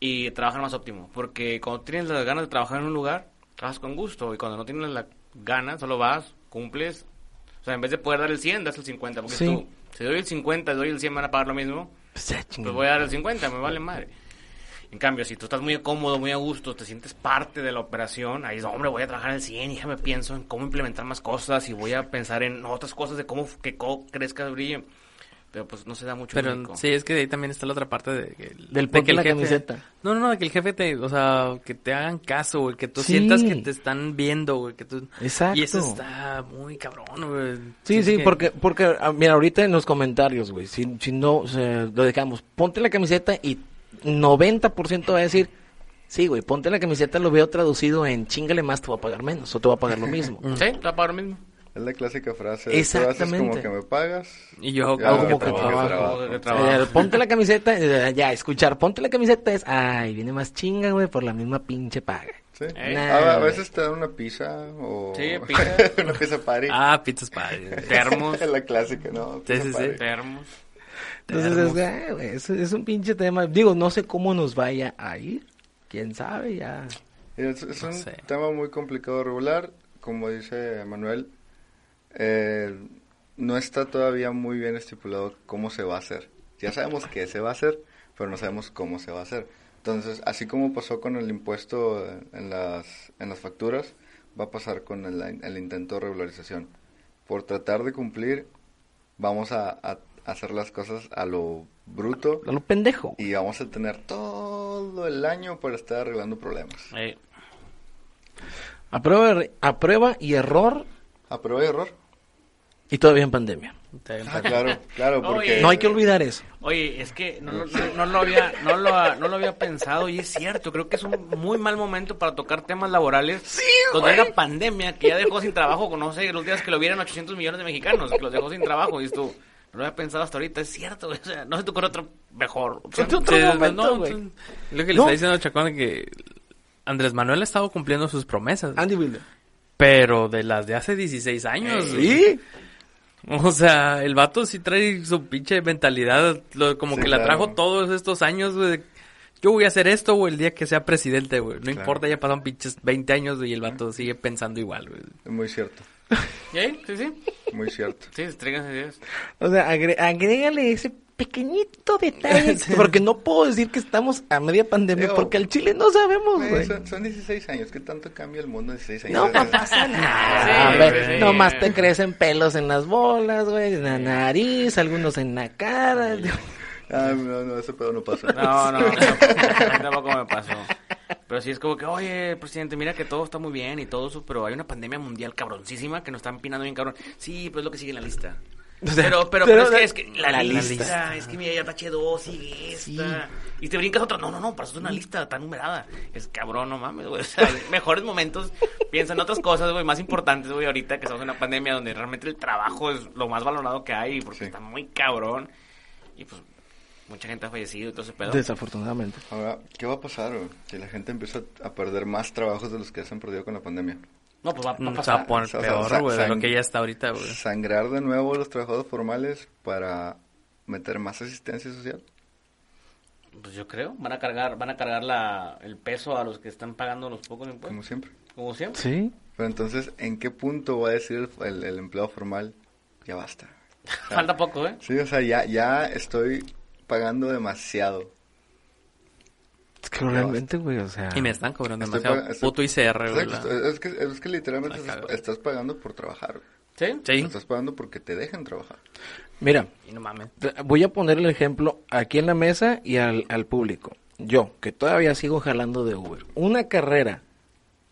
[SPEAKER 4] y trabajar más óptimo. Porque cuando tienes las ganas de trabajar en un lugar, trabajas con gusto. Y cuando no tienes la ganas, solo vas, cumples. O sea, en vez de poder dar el 100, das el 50. Porque tú, si doy el 50, doy el 100, me van a pagar lo mismo. Pues, pues voy a dar el 50, me vale madre. En cambio, si tú estás muy cómodo, muy a gusto, te sientes parte de la operación, ahí es, hombre, voy a trabajar al 100 y ya me pienso en cómo implementar más cosas y voy a pensar en otras cosas de cómo que crezca, brille. Pero pues no se da mucho.
[SPEAKER 2] Pero sí, es que ahí también está la otra parte de,
[SPEAKER 3] del de que el camiseta.
[SPEAKER 2] No, no, no, de que el jefe te, o sea, que te hagan caso, güey, que tú sientas que te están viendo, güey, que tú...
[SPEAKER 3] Exacto.
[SPEAKER 2] Y eso está muy cabrón, güey.
[SPEAKER 3] Sí, sí, porque, porque, ah, mira, ahorita en los comentarios, güey, si, si no, o sea, lo dejamos, ponte la camiseta y 90% va a decir, sí, güey, ponte la camiseta, lo veo traducido en chingale más, te va a pagar menos o te va a pagar lo mismo. (laughs)
[SPEAKER 4] sí, te va a pagar lo mismo.
[SPEAKER 5] Es la clásica frase. de,
[SPEAKER 3] Exactamente.
[SPEAKER 5] Tú haces como que me pagas.
[SPEAKER 2] Y yo
[SPEAKER 3] hago como que trabajo.
[SPEAKER 4] Que trabajo.
[SPEAKER 3] Eh, ponte la camiseta, eh, ya, escuchar, ponte la camiseta es, ay, viene más chinga, güey, por la misma pinche paga.
[SPEAKER 5] Sí.
[SPEAKER 4] Eh.
[SPEAKER 5] a, a veces te dan una pizza o...
[SPEAKER 4] Sí, (laughs) pizza.
[SPEAKER 5] una pizza party.
[SPEAKER 2] Ah, pizzas padre.
[SPEAKER 4] Termos, (laughs)
[SPEAKER 5] Es la clásica, ¿no?
[SPEAKER 2] Sí,
[SPEAKER 5] Pizza
[SPEAKER 2] sí, sí.
[SPEAKER 5] party.
[SPEAKER 4] termos.
[SPEAKER 3] Entonces, es, ah, güey, es, es un pinche tema. Digo, no sé cómo nos vaya a ir. Quién sabe, ya.
[SPEAKER 5] Es, es
[SPEAKER 2] No
[SPEAKER 5] un
[SPEAKER 2] sé.
[SPEAKER 5] tema muy complicado de regular, como dice Manuel, eh, no está todavía muy bien estipulado cómo se va a hacer. Ya sabemos qué se va a hacer, pero no sabemos cómo se va a hacer. Entonces, así como pasó con el impuesto en las, en las facturas, va a pasar con el, el intento de regularización. Por tratar de cumplir, vamos a, a hacer las cosas a lo bruto
[SPEAKER 3] A lo pendejo.
[SPEAKER 5] y vamos a tener todo el año para estar arreglando problemas.
[SPEAKER 4] Eh,
[SPEAKER 3] A prueba, a prueba y error
[SPEAKER 5] A prueba y error.
[SPEAKER 3] y todavía en pandemia.
[SPEAKER 5] Ah, claro, claro, porque...
[SPEAKER 4] Oye.
[SPEAKER 3] No hay que olvidar eso.
[SPEAKER 4] Oye, es que no, lo- no- no lo había, no, lo, no lo había pensado y es cierto, creo que es un muy mal momento para tocar temas laborales. Sí, Donde hay una pandemia que ya dejó sin trabajo, no sé, los días que lo vieran 800 millones de mexicanos, que los dejó sin trabajo, y esto, no lo había pensado hasta ahorita, es cierto, güey, o sea, no se te ocurre otro mejor. opción.
[SPEAKER 3] Sí, otro
[SPEAKER 2] Sí,
[SPEAKER 3] momento,
[SPEAKER 2] no. Lo que le
[SPEAKER 3] No.
[SPEAKER 2] está diciendo Chacón es que Andrés Manuel ha estado cumpliendo sus promesas.
[SPEAKER 3] Andy Wilder.
[SPEAKER 2] Pero de las de hace 16 años. güey.
[SPEAKER 3] Sí.
[SPEAKER 2] O sea, el vato sí trae su pinche mentalidad, lo- como
[SPEAKER 5] Sí,
[SPEAKER 2] que la
[SPEAKER 5] claro.
[SPEAKER 2] trajo todos estos años, güey. Yo voy a hacer esto, güey, el día que sea presidente, güey. No
[SPEAKER 5] Claro.
[SPEAKER 2] importa, ya pasaron pinches 20 años, güey, y el vato sigue pensando igual, güey.
[SPEAKER 5] Muy cierto, (laughs)
[SPEAKER 4] ¿Sí? Sí, sí.
[SPEAKER 5] muy cierto.
[SPEAKER 4] Sí, tráiganse ideas.
[SPEAKER 3] O sea, agre- agrégale ese pequeñito detalle. (laughs) Porque no puedo decir que estamos a media pandemia porque al chile no sabemos,
[SPEAKER 5] Güey, son, son 16 años, ¿qué tanto cambia el mundo en 16 años?
[SPEAKER 3] No pa- pasa nada.
[SPEAKER 4] Sí,
[SPEAKER 3] güey.
[SPEAKER 4] sí.
[SPEAKER 3] Nomás te crecen pelos en las bolas, güey, en la nariz, algunos en la cara.
[SPEAKER 5] Ah, no, no, ese pedo no pasa.
[SPEAKER 4] No, no, no, tampoco me pasó. Pero sí es como que, oye, presidente, mira que todo está muy bien y todo eso, pero hay una pandemia mundial cabroncísima que nos están pinando bien cabrón. Sí, pues es lo que sigue en la lista. Pero, pero, pero, es que, es que la,
[SPEAKER 3] la
[SPEAKER 4] lista,
[SPEAKER 3] lista.
[SPEAKER 4] es que mira, ya taché dos, sigue esta. Y te brincas otra. No, no, no, para eso es una lista, está numerada. Es cabrón, no mames, güey. (laughs) O sea, mejores momentos, piensa en otras cosas, güey, más importantes, güey, ahorita que estamos en una pandemia donde realmente el trabajo es lo más valorado que hay, porque
[SPEAKER 5] Sí.
[SPEAKER 4] está muy cabrón. Y pues, mucha gente ha fallecido y todo ese pedo.
[SPEAKER 3] Desafortunadamente.
[SPEAKER 5] Ahora, ¿qué va a pasar, güey? Si la gente empieza a perder más trabajos de los que se han perdido con la pandemia.
[SPEAKER 4] No, pues va, va a
[SPEAKER 2] Se va
[SPEAKER 4] pasar.
[SPEAKER 2] a poner
[SPEAKER 5] O sea,
[SPEAKER 2] peor, güey, de lo que ya está ahorita, güey.
[SPEAKER 5] Sangrar de nuevo los trabajadores formales para meter más asistencia social.
[SPEAKER 4] Pues yo creo, van a cargar, van a cargar la, el peso a los que están pagando los pocos
[SPEAKER 5] Como
[SPEAKER 4] impuestos,
[SPEAKER 5] siempre.
[SPEAKER 4] como siempre.
[SPEAKER 3] Sí.
[SPEAKER 5] Pero entonces, ¿en qué punto va a decir el, el- el empleado formal? Ya basta. (laughs)
[SPEAKER 4] Falta poco, ¿eh?
[SPEAKER 5] Sí, o sea, ya, ya estoy pagando demasiado.
[SPEAKER 3] Es que realmente, güey, o sea.
[SPEAKER 2] Y me están cobrando
[SPEAKER 5] Estoy
[SPEAKER 2] demasiado
[SPEAKER 5] pag- estoy-
[SPEAKER 2] puto ICR, güey.
[SPEAKER 5] Es, que, es que literalmente estás, pagando por trabajar. güey.
[SPEAKER 4] ¿Sí?
[SPEAKER 2] Sí,
[SPEAKER 5] Estás pagando porque te dejen trabajar.
[SPEAKER 3] Mira,
[SPEAKER 2] y no mames.
[SPEAKER 3] voy a poner el ejemplo aquí en la mesa y al, al público. Yo, que todavía sigo jalando de Uber. Una carrera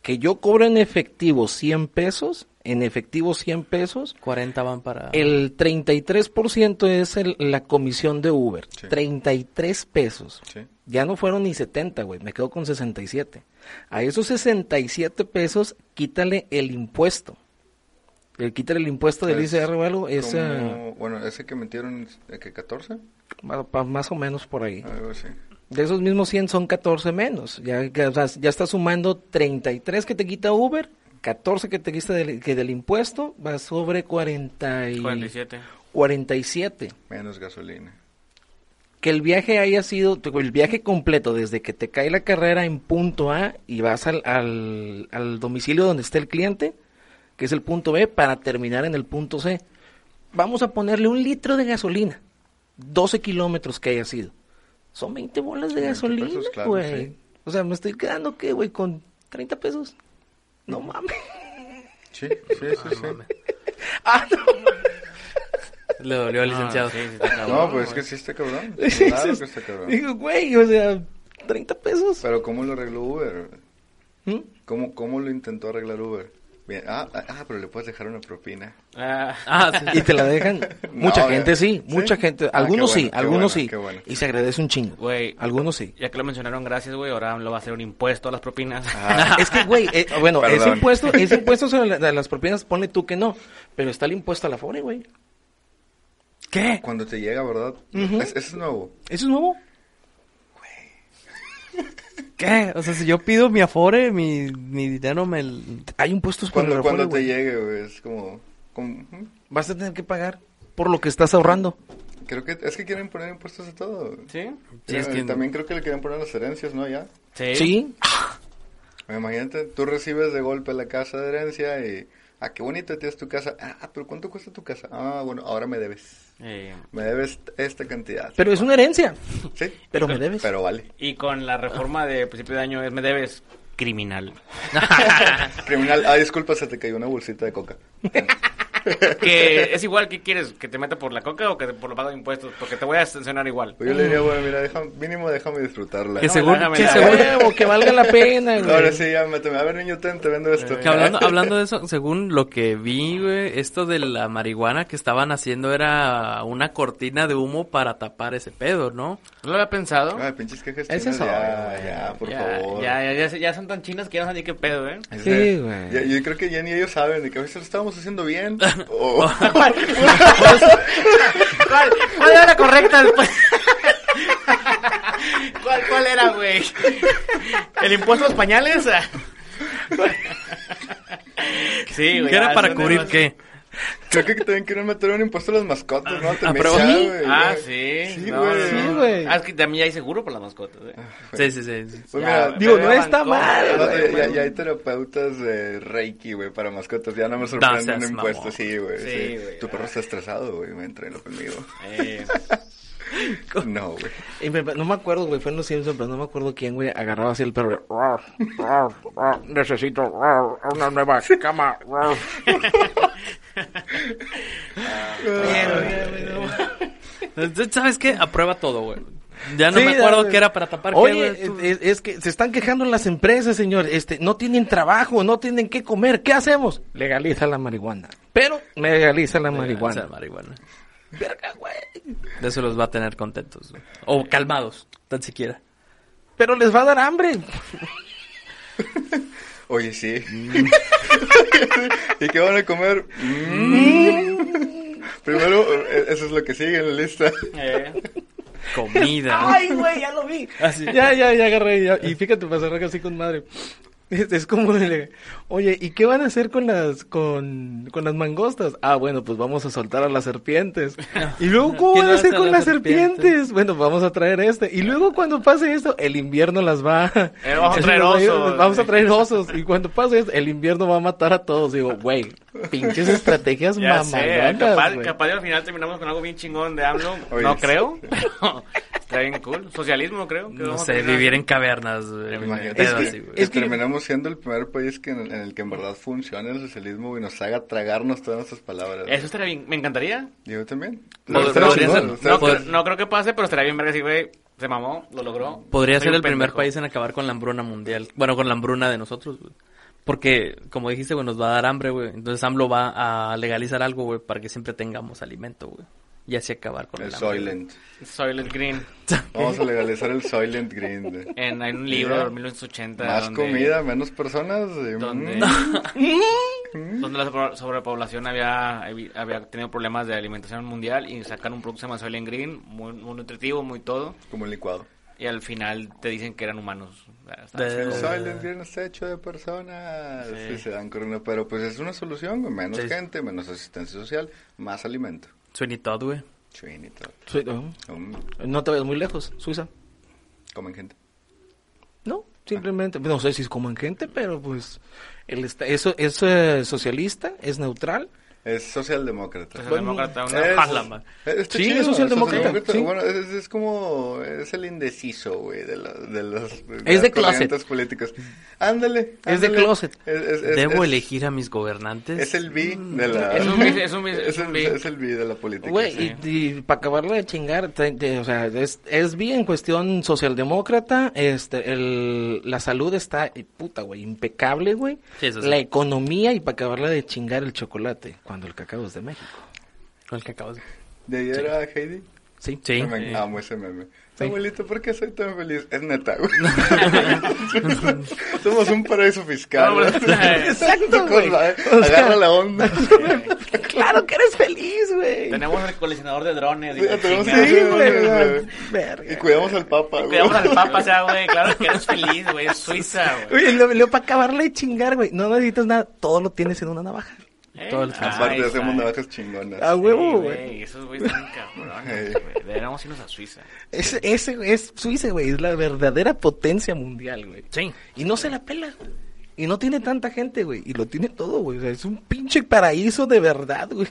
[SPEAKER 3] que yo cobro en efectivo 100 pesos, en efectivo 100 pesos,
[SPEAKER 2] 40 van para...
[SPEAKER 3] el 33% es el- la comisión de Uber.
[SPEAKER 5] Sí.
[SPEAKER 3] 33 pesos.
[SPEAKER 5] Sí.
[SPEAKER 3] Ya no fueron ni 70, güey, me quedo con 67. A esos 67 pesos, quítale el impuesto. El, quítale el impuesto del ICR o algo, es
[SPEAKER 5] Como-
[SPEAKER 3] eh,
[SPEAKER 5] bueno, ese que metieron, ¿de que 14?
[SPEAKER 3] ma- pa- más o menos por ahí.
[SPEAKER 5] Algo así.
[SPEAKER 3] De esos mismos 100 son 14 menos. Ya, ya, ya está sumando 33 que te quita Uber, 14 que te quita del, que del impuesto, va sobre 40 y
[SPEAKER 4] 47.
[SPEAKER 3] 47.
[SPEAKER 5] Menos gasolina.
[SPEAKER 3] Que el viaje haya sido, el viaje completo, desde que te cae la carrera en punto A y vas al, al, al domicilio donde está el cliente, que es el punto B, para terminar en el punto C. Vamos a ponerle un litro de gasolina, 12 kilómetros que haya sido. Son 20 bolas de
[SPEAKER 5] 20
[SPEAKER 3] gasolina,
[SPEAKER 5] pesos, claro,
[SPEAKER 3] güey.
[SPEAKER 5] sí.
[SPEAKER 3] O sea, me estoy quedando, ¿qué, güey? Con 30 pesos. No mames.
[SPEAKER 5] Sí, sí, (laughs) sí,
[SPEAKER 2] Ah,
[SPEAKER 5] sí.
[SPEAKER 2] no mames. (laughs)
[SPEAKER 3] Ah, no.
[SPEAKER 2] Le dolió al licenciado.
[SPEAKER 4] Ah, sí, sí, está cabrón,
[SPEAKER 5] No, pues es (laughs) que sí está cabrón. Claro que está cabrón.
[SPEAKER 3] Digo, güey, o sea, 30 pesos.
[SPEAKER 5] Pero ¿cómo lo arregló Uber?
[SPEAKER 3] ¿Mm?
[SPEAKER 5] ¿Cómo, ¿Cómo lo intentó arreglar Uber? Bien. Ah, ah, ah, pero le puedes dejar una propina.
[SPEAKER 4] Ah,
[SPEAKER 2] Ah, sí.
[SPEAKER 3] Y te la dejan. (laughs) Mucha
[SPEAKER 5] No,
[SPEAKER 3] gente sí,
[SPEAKER 5] ¿sí?
[SPEAKER 3] mucha gente.
[SPEAKER 5] Ah,
[SPEAKER 3] Algunos sí,
[SPEAKER 5] bueno,
[SPEAKER 3] algunos
[SPEAKER 5] bueno,
[SPEAKER 3] sí.
[SPEAKER 5] qué bueno.
[SPEAKER 3] Y se agradece un chingo.
[SPEAKER 4] Güey.
[SPEAKER 3] Algunos sí.
[SPEAKER 4] ya que lo mencionaron, gracias, güey. Ahora lo va a hacer un impuesto a las propinas.
[SPEAKER 5] Ah, (laughs)
[SPEAKER 3] Es que, güey, eh, bueno, ese
[SPEAKER 5] Perdón.
[SPEAKER 3] impuesto, ese (laughs) impuesto sobre la- las propinas, ponle tú que no. Pero está el impuesto a la FORE, güey.
[SPEAKER 2] ¿Qué?
[SPEAKER 5] cuando te llega, ¿verdad? Es- Eso es nuevo.
[SPEAKER 3] ¿Eso es nuevo?
[SPEAKER 2] ¿Qué? O sea, si yo pido mi afore, mi, mi dinero me...
[SPEAKER 3] Hay impuestos por
[SPEAKER 5] Cuando,
[SPEAKER 3] la
[SPEAKER 5] cuando
[SPEAKER 3] FORE,
[SPEAKER 5] te llegue, güey, es como...
[SPEAKER 3] Vas a tener que pagar por lo que estás ahorrando.
[SPEAKER 5] Creo que es que quieren poner impuestos a todo.
[SPEAKER 4] ¿Sí?
[SPEAKER 2] Sí, es
[SPEAKER 5] Eh,
[SPEAKER 2] que-
[SPEAKER 5] También creo que le quieren poner las herencias, ¿no? Ya.
[SPEAKER 4] Sí.
[SPEAKER 3] Sí.
[SPEAKER 5] Imagínate, tú recibes de golpe la casa de herencia y... Ah, qué bonito tienes tu casa. Ah, pero ¿cuánto cuesta tu casa? Ah, bueno, ahora me debes.
[SPEAKER 4] Eh,
[SPEAKER 5] Me debes esta cantidad.
[SPEAKER 3] Pero es una herencia.
[SPEAKER 5] Sí.
[SPEAKER 3] Pero me debes.
[SPEAKER 5] Pero vale.
[SPEAKER 4] y con la reforma de principio de año es me debes criminal. (laughs)
[SPEAKER 5] Criminal. Ah, disculpa, se te cayó una bolsita de coca. (laughs)
[SPEAKER 4] que es igual que quieres que te meta por la coca o que por lo pago de impuestos porque te voy a sancionar igual.
[SPEAKER 5] Pues yo le diría, bueno, mira, deja- mínimo déjame disfrutarla.
[SPEAKER 2] Que
[SPEAKER 4] No,
[SPEAKER 2] según, que
[SPEAKER 4] la-
[SPEAKER 2] según,
[SPEAKER 3] Huevo, que valga la pena, güey.
[SPEAKER 5] Ahora sí, ya méteme. A ver, niño, ten, te vendo esto.
[SPEAKER 2] que hablando, hablando de eso, según lo que vi, güey, esto de la marihuana que estaban haciendo era una cortina de humo para tapar ese pedo, ¿no?
[SPEAKER 4] ¿No lo había pensado?
[SPEAKER 5] Ay, pinches quejas
[SPEAKER 3] es
[SPEAKER 5] ya,
[SPEAKER 3] obvio,
[SPEAKER 5] ya, por
[SPEAKER 4] ya,
[SPEAKER 5] favor.
[SPEAKER 4] ya, ya, ya, ya son tan chinas que ya no saben ni qué pedo, ¿eh?
[SPEAKER 3] Sí, güey.
[SPEAKER 5] ya- yo creo que ya ni ellos saben de que a veces lo estábamos haciendo bien. (laughs)
[SPEAKER 4] ¿Cuál, cuál era la correcta después? ¿Cuál, ¿Cuál era, güey? ¿El impuesto a los pañales? Sí, güey.
[SPEAKER 2] ¿Qué era
[SPEAKER 4] ya
[SPEAKER 2] para cubrir qué?
[SPEAKER 5] Creo que también quieren meter un impuesto a las mascotas, ¿no? Te
[SPEAKER 2] Ah,
[SPEAKER 5] güey,
[SPEAKER 4] Ah,
[SPEAKER 5] ya.
[SPEAKER 4] sí.
[SPEAKER 5] Sí, güey.
[SPEAKER 4] no.
[SPEAKER 3] Sí, güey.
[SPEAKER 4] Ah, es que también ya hay seguro por las mascotas, ¿eh?
[SPEAKER 2] Sí, sí, sí. sí.
[SPEAKER 5] Pues
[SPEAKER 4] Ya,
[SPEAKER 5] mira,
[SPEAKER 4] güey,
[SPEAKER 3] digo, no está mal,
[SPEAKER 5] No,
[SPEAKER 3] güey,
[SPEAKER 5] ya, hay terapeutas de Reiki, güey, para mascotas. Ya no me sorprende un impuesto,
[SPEAKER 2] mamón.
[SPEAKER 5] sí, güey.
[SPEAKER 4] Sí,
[SPEAKER 5] Sí,
[SPEAKER 4] güey.
[SPEAKER 5] Tu perro está estresado, güey, me entreno conmigo.
[SPEAKER 4] Eh, (laughs)
[SPEAKER 5] No, güey.
[SPEAKER 3] Y me- no me acuerdo, güey, fue en Los Simpsons, pero no me acuerdo quién, güey, agarraba así el perro. "Rar, rar, rar, Necesito una nueva cama. (laughs) rar".
[SPEAKER 2] Entonces, ¿Sabes qué? Aprueba todo, güey. Ya no
[SPEAKER 3] Sí,
[SPEAKER 2] me acuerdo
[SPEAKER 3] ya,
[SPEAKER 2] qué era para tapar
[SPEAKER 3] Oye,
[SPEAKER 2] qué, güey. Tú-
[SPEAKER 3] es, es que se están quejando las empresas, señor. Este, no tienen trabajo, no tienen qué comer. ¿Qué hacemos? Legaliza la marihuana. Pero legaliza la
[SPEAKER 2] O sea,
[SPEAKER 3] marihuana.
[SPEAKER 2] marihuana.
[SPEAKER 3] Verga, güey.
[SPEAKER 2] De eso los va a tener contentos. güey. O calmados, tan siquiera.
[SPEAKER 3] Pero les va a dar hambre. (laughs)
[SPEAKER 5] Oye, sí. (laughs) ¿Y qué van a comer? Mm. (laughs) Primero, eh, eso es lo que sigue en la lista.
[SPEAKER 4] eh.
[SPEAKER 2] Comida.
[SPEAKER 3] Ay, güey, ya lo vi.
[SPEAKER 2] Así.
[SPEAKER 3] Ya, ya, ya agarré. ya. Y fíjate, pasar así con madre. Es, es como de, oye, ¿y qué van a hacer con las con, con las mangostas? Ah, bueno, pues vamos a soltar a las serpientes. (laughs) Y luego, ¿cómo
[SPEAKER 2] ¿Qué
[SPEAKER 3] van a hacer con
[SPEAKER 2] las
[SPEAKER 3] serpientes?
[SPEAKER 2] serpientes?
[SPEAKER 3] Bueno, vamos a traer este. Y luego cuando pase esto, el invierno las va (laughs)
[SPEAKER 4] Eh, vamos a traer osos.
[SPEAKER 3] Vamos a traer osos. Y cuando pase esto, el invierno va a matar a todos. Digo, güey, pinches estrategias (laughs) mamalonas,
[SPEAKER 4] capaz, capaz al final terminamos con algo bien chingón de AMLO.
[SPEAKER 5] Oye,
[SPEAKER 4] no creo, pero está bien cool. Socialismo, creo.
[SPEAKER 2] No sé, vivir en cavernas.
[SPEAKER 5] Imagínate que,
[SPEAKER 2] así,
[SPEAKER 3] Es que-
[SPEAKER 5] terminamos siendo el primer país que en, en el que en verdad funcione el socialismo y nos haga tragarnos todas nuestras palabras.
[SPEAKER 4] Eso estaría bien, me encantaría.
[SPEAKER 5] Yo también.
[SPEAKER 4] No, creo- no creo que pase, pero estaría bien ver si, güey, se mamó, lo logró.
[SPEAKER 2] Podría
[SPEAKER 4] Soy
[SPEAKER 2] ser el primer país en acabar con la hambruna mundial. Bueno, con la hambruna de nosotros, güey. Porque, como dijiste, güey, nos va a dar hambre, güey. Entonces AMLO va a legalizar algo, güey, para que siempre tengamos alimento, güey. Y así acabar con
[SPEAKER 5] El
[SPEAKER 2] el.
[SPEAKER 5] Soylent.
[SPEAKER 4] Soylent Green.
[SPEAKER 5] Vamos a legalizar el Soylent Green. güey.
[SPEAKER 4] En, en un libro de 1980.
[SPEAKER 5] Más
[SPEAKER 4] donde-
[SPEAKER 5] comida, menos personas. y,
[SPEAKER 4] Donde, (laughs)
[SPEAKER 5] mm,
[SPEAKER 4] donde la sobre- sobrepoblación había, había tenido problemas de alimentación mundial y sacan un producto que se llama Soylent Green, muy, muy nutritivo, muy todo.
[SPEAKER 5] como un licuado.
[SPEAKER 4] Y al final te dicen que eran humanos.
[SPEAKER 2] De-
[SPEAKER 5] El Soylent Green está hecho de personas.
[SPEAKER 4] Sí.
[SPEAKER 5] Sí, se dan corriendo. Pero pues es una solución. Menos
[SPEAKER 2] Sí.
[SPEAKER 5] gente, menos asistencia social, más alimento.
[SPEAKER 2] Sweeney Todd, güey.
[SPEAKER 3] Sui- no,
[SPEAKER 5] Um,
[SPEAKER 3] no te vayas muy lejos, Suiza.
[SPEAKER 5] comen gente.
[SPEAKER 3] No, simplemente, no sé si es como en gente, pero pues el esta- eso es eh, socialista, es neutral
[SPEAKER 5] Es socialdemócrata.
[SPEAKER 4] Socialdemócrata, una
[SPEAKER 5] Es- está
[SPEAKER 3] Sí,
[SPEAKER 5] chido,
[SPEAKER 3] es socialdemócrata,
[SPEAKER 5] socialdemócrata.
[SPEAKER 3] sí.
[SPEAKER 5] Bueno, es, es como, es el indeciso, güey, de, la, de los
[SPEAKER 3] Es de closet.
[SPEAKER 5] políticas. Ándale.
[SPEAKER 3] Es de closet.
[SPEAKER 5] Es, es- es-
[SPEAKER 2] ¿Debo
[SPEAKER 5] es-
[SPEAKER 2] elegir a mis gobernantes?
[SPEAKER 5] Es el bi de la...
[SPEAKER 4] Es un (laughs) es un es
[SPEAKER 5] es
[SPEAKER 4] un
[SPEAKER 5] el, es bi de la política.
[SPEAKER 3] Güey,
[SPEAKER 5] sí.
[SPEAKER 3] y, para acabarle de chingar, te- te- o sea, es, es bien cuestión socialdemócrata, este, el, la salud está, puta, güey, impecable, güey.
[SPEAKER 2] Sí, eso sí.
[SPEAKER 3] La economía y para acabarle de chingar el chocolate, cuando el cacao es de México.
[SPEAKER 2] Con el que acabas de...
[SPEAKER 5] ¿De ahí era Heidi?
[SPEAKER 3] Sí.
[SPEAKER 2] Sí.
[SPEAKER 5] Me
[SPEAKER 2] eh,
[SPEAKER 5] amo ese meme.
[SPEAKER 3] Sí.
[SPEAKER 5] Abuelito, ¿por qué soy tan feliz? Es neta, güey. (laughs) (laughs) Somos un paraíso fiscal.
[SPEAKER 4] No.
[SPEAKER 3] Exacto, güey. Sea-
[SPEAKER 5] Agarra la onda. (laughs)
[SPEAKER 3] claro que eres feliz, güey.
[SPEAKER 4] Tenemos el coleccionador de drones.
[SPEAKER 5] Sí, tenemos-.
[SPEAKER 3] Sí,
[SPEAKER 5] Sí,
[SPEAKER 3] güey.
[SPEAKER 5] Y cuidamos al papa, güey.
[SPEAKER 4] Cuidamos al papa, o sea, güey, claro que eres feliz, güey, es Suiza, güey.
[SPEAKER 3] Oye, lo, lo para acabarle de chingar, güey, no necesitas nada, todo lo tienes en una navaja.
[SPEAKER 4] Eh,
[SPEAKER 2] Todo el-
[SPEAKER 5] Aparte
[SPEAKER 4] ahí
[SPEAKER 5] hacemos navajas chingonas.
[SPEAKER 3] A huevo, güey.
[SPEAKER 4] esos güeyes están cabrones, güey. Deberíamos irnos a Suiza.
[SPEAKER 3] Ese, ese es Suiza, güey, es la verdadera potencia mundial, güey.
[SPEAKER 2] Sí.
[SPEAKER 3] Y no se la pela. Y no tiene tanta gente, güey. Y lo tiene todo, güey. O sea, es un pinche paraíso de verdad, güey.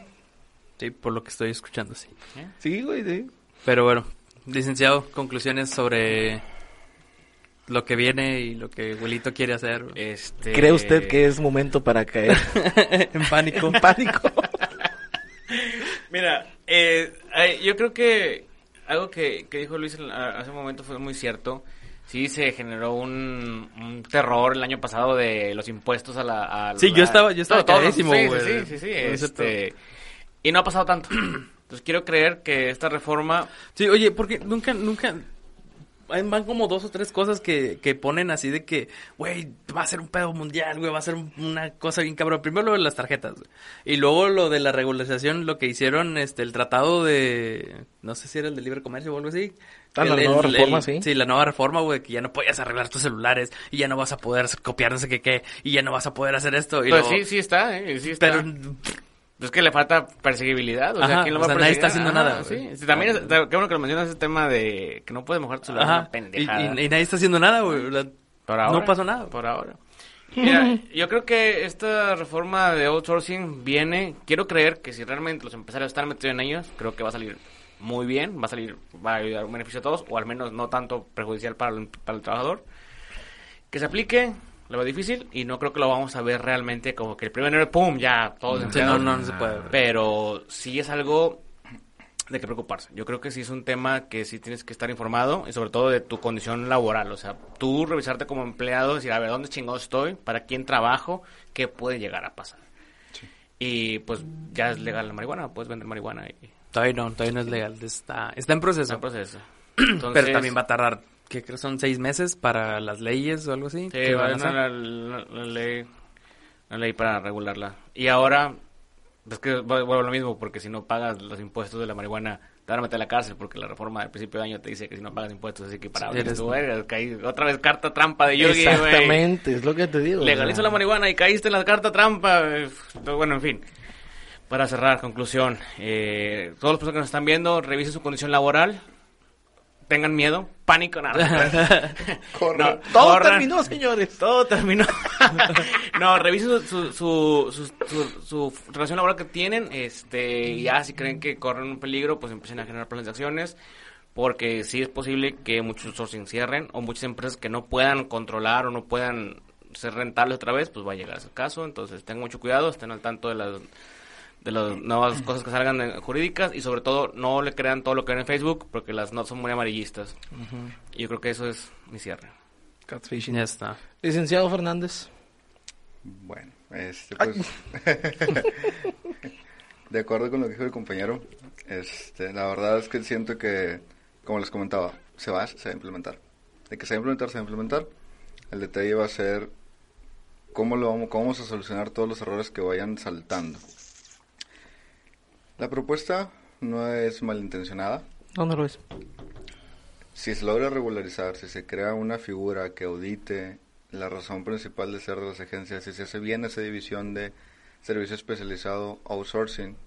[SPEAKER 2] Sí, por lo que estoy escuchando, sí.
[SPEAKER 3] Sí, güey, sí.
[SPEAKER 2] Pero bueno, licenciado, conclusiones sobre lo que viene y lo que Abuelito quiere hacer.
[SPEAKER 4] Este...
[SPEAKER 3] ¿Cree usted que es momento para caer (laughs)
[SPEAKER 2] en pánico. (laughs)
[SPEAKER 3] en pánico? (laughs)
[SPEAKER 4] Mira, eh, yo creo que algo que, que dijo Luis hace un momento fue muy cierto. Sí, se generó un, un terror el año pasado de los impuestos a la... a
[SPEAKER 2] Sí,
[SPEAKER 4] la-
[SPEAKER 2] yo estaba- yo estaba
[SPEAKER 4] todo, sí,
[SPEAKER 2] güey.
[SPEAKER 4] Sí, sí, sí, este, y no ha pasado tanto. (clears throat) Entonces quiero creer que esta reforma...
[SPEAKER 2] Sí, oye, porque nunca, nunca... Van como dos o tres cosas que, que ponen así de que, güey, va a ser un pedo mundial, güey, va a ser un- una cosa bien cabrón. Primero lo de las tarjetas, güey. Y luego lo de la regularización, lo que hicieron, este, el tratado de, no sé si era el de libre comercio o algo así.
[SPEAKER 3] Ah, la nueva reforma, sí.
[SPEAKER 2] Sí, la nueva reforma, güey, que ya no podías arreglar tus celulares y ya no vas a poder copiar no sé qué qué y ya no vas a poder hacer esto. Y
[SPEAKER 4] Pues
[SPEAKER 2] luego-
[SPEAKER 4] sí, sí está, eh, sí está.
[SPEAKER 2] Pero
[SPEAKER 4] Es que le falta perseguibilidad, o sea,
[SPEAKER 2] Ajá,
[SPEAKER 4] ¿quién lo
[SPEAKER 2] o
[SPEAKER 4] va
[SPEAKER 2] sea,
[SPEAKER 4] a
[SPEAKER 2] nadie está haciendo
[SPEAKER 4] Ajá,
[SPEAKER 2] nada,
[SPEAKER 4] Sí. Sí, también, es, qué bueno que lo mencionas ese tema de que no puedes mojar tu celular,
[SPEAKER 2] Ajá.
[SPEAKER 4] una pendejada.
[SPEAKER 2] Y, y- y nadie está haciendo nada, güey. La-
[SPEAKER 4] Por ahora.
[SPEAKER 2] No pasó nada.
[SPEAKER 4] Por ahora. Mira, (laughs) yo creo que esta reforma de outsourcing viene, quiero creer que si realmente los empresarios están metidos en ellos, creo que va a salir muy bien, va a salir, va a ayudar un beneficio a todos, o al menos no tanto perjudicial para el, para el trabajador. Que se aplique, lo veo difícil, y no creo que lo vamos a ver realmente como que el primer enero, ¡pum! Ya, todos
[SPEAKER 2] Sí, no, no, no se puede. güey.
[SPEAKER 4] Pero sí es algo de que preocuparse. Yo creo que sí es un tema que sí tienes que estar informado y sobre todo de tu condición laboral. O sea, tú revisarte como empleado, decir, a ver, ¿dónde chingado estoy? ¿Para quién trabajo? ¿Qué puede llegar a pasar? Y pues ya es legal la marihuana, puedes vender marihuana y
[SPEAKER 2] Todavía no, todavía no es legal. Está, está en proceso.
[SPEAKER 4] está en proceso. (clears throat)
[SPEAKER 2] Pero también va a tardar, que creo son seis meses para las leyes o algo así.
[SPEAKER 4] Sí,
[SPEAKER 2] que
[SPEAKER 4] va a la, la- la ley, la ley para regularla. Y ahora, es que vuelvo a lo mismo, porque si no pagas los impuestos de la marihuana, te van a meter a la cárcel, porque la reforma del principio de año te dice que si no pagas impuestos es equiparable.
[SPEAKER 2] Sí, eres-
[SPEAKER 4] Tú, caí- otra vez carta trampa de Yogi.
[SPEAKER 3] Exactamente, es lo que te digo. Sea.
[SPEAKER 4] la marihuana y caíste en la carta trampa. eh, Bueno, en fin. Para cerrar, conclusión. Eh, todas las personas que nos están viendo, revisen su condición laboral. Tengan miedo, pánico, nada. (laughs)
[SPEAKER 5] Corran.
[SPEAKER 3] Todo
[SPEAKER 4] corran.
[SPEAKER 3] terminó, señores.
[SPEAKER 4] Todo terminó. (laughs) no, revisen su, su, su, su- su- su relación laboral que tienen. Este, y ya si creen que corren un peligro, pues empiecen a generar planes de acciones. Porque sí es posible que muchos sourcing cierren o muchas empresas que no puedan controlar o no puedan ser rentables otra vez, pues va a llegar ese caso. Entonces tengan mucho cuidado, estén al tanto de las de las nuevas cosas que salgan de- jurídicas y sobre todo no le crean todo lo que ven en Facebook porque las notas son muy amarillistas. Y yo creo que eso es mi cierre.
[SPEAKER 3] Catfishing.
[SPEAKER 2] Ya está.
[SPEAKER 3] Licenciado Fernández.
[SPEAKER 5] Bueno, este, pues... (laughs) de acuerdo con lo que dijo el compañero, este, la verdad es que siento que, como les comentaba, se va, se va a implementar. De que se va a implementar, se va a implementar. El detalle va a ser cómo, lo vamos, cómo vamos a solucionar todos los errores que vayan saltando. La propuesta no es malintencionada.
[SPEAKER 3] ¿Dónde lo es?
[SPEAKER 5] Si se logra regularizar, si se crea una figura que audite la razón principal de ser de las agencias, si se hace bien esa división de servicio especializado outsourcing,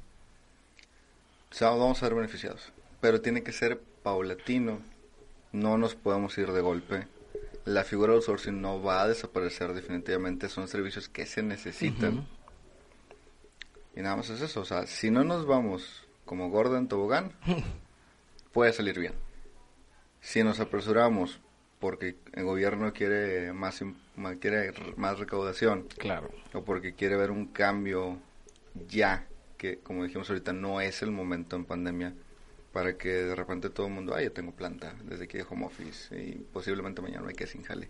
[SPEAKER 5] vamos a ser beneficiados. Pero tiene que ser paulatino, no nos podemos ir de golpe. La figura de outsourcing no va a desaparecer definitivamente, son servicios que se necesitan. Y nada más es eso. O sea, si no nos vamos como gordo en tobogán, (laughs) puede salir bien. Si nos apresuramos porque el gobierno quiere más, quiere más recaudación
[SPEAKER 3] Claro.
[SPEAKER 5] o porque quiere ver un cambio ya, que como dijimos ahorita no es el momento en pandemia, para que de repente todo el mundo, ay, yo tengo planta desde que home office y posiblemente mañana me quede sin jale.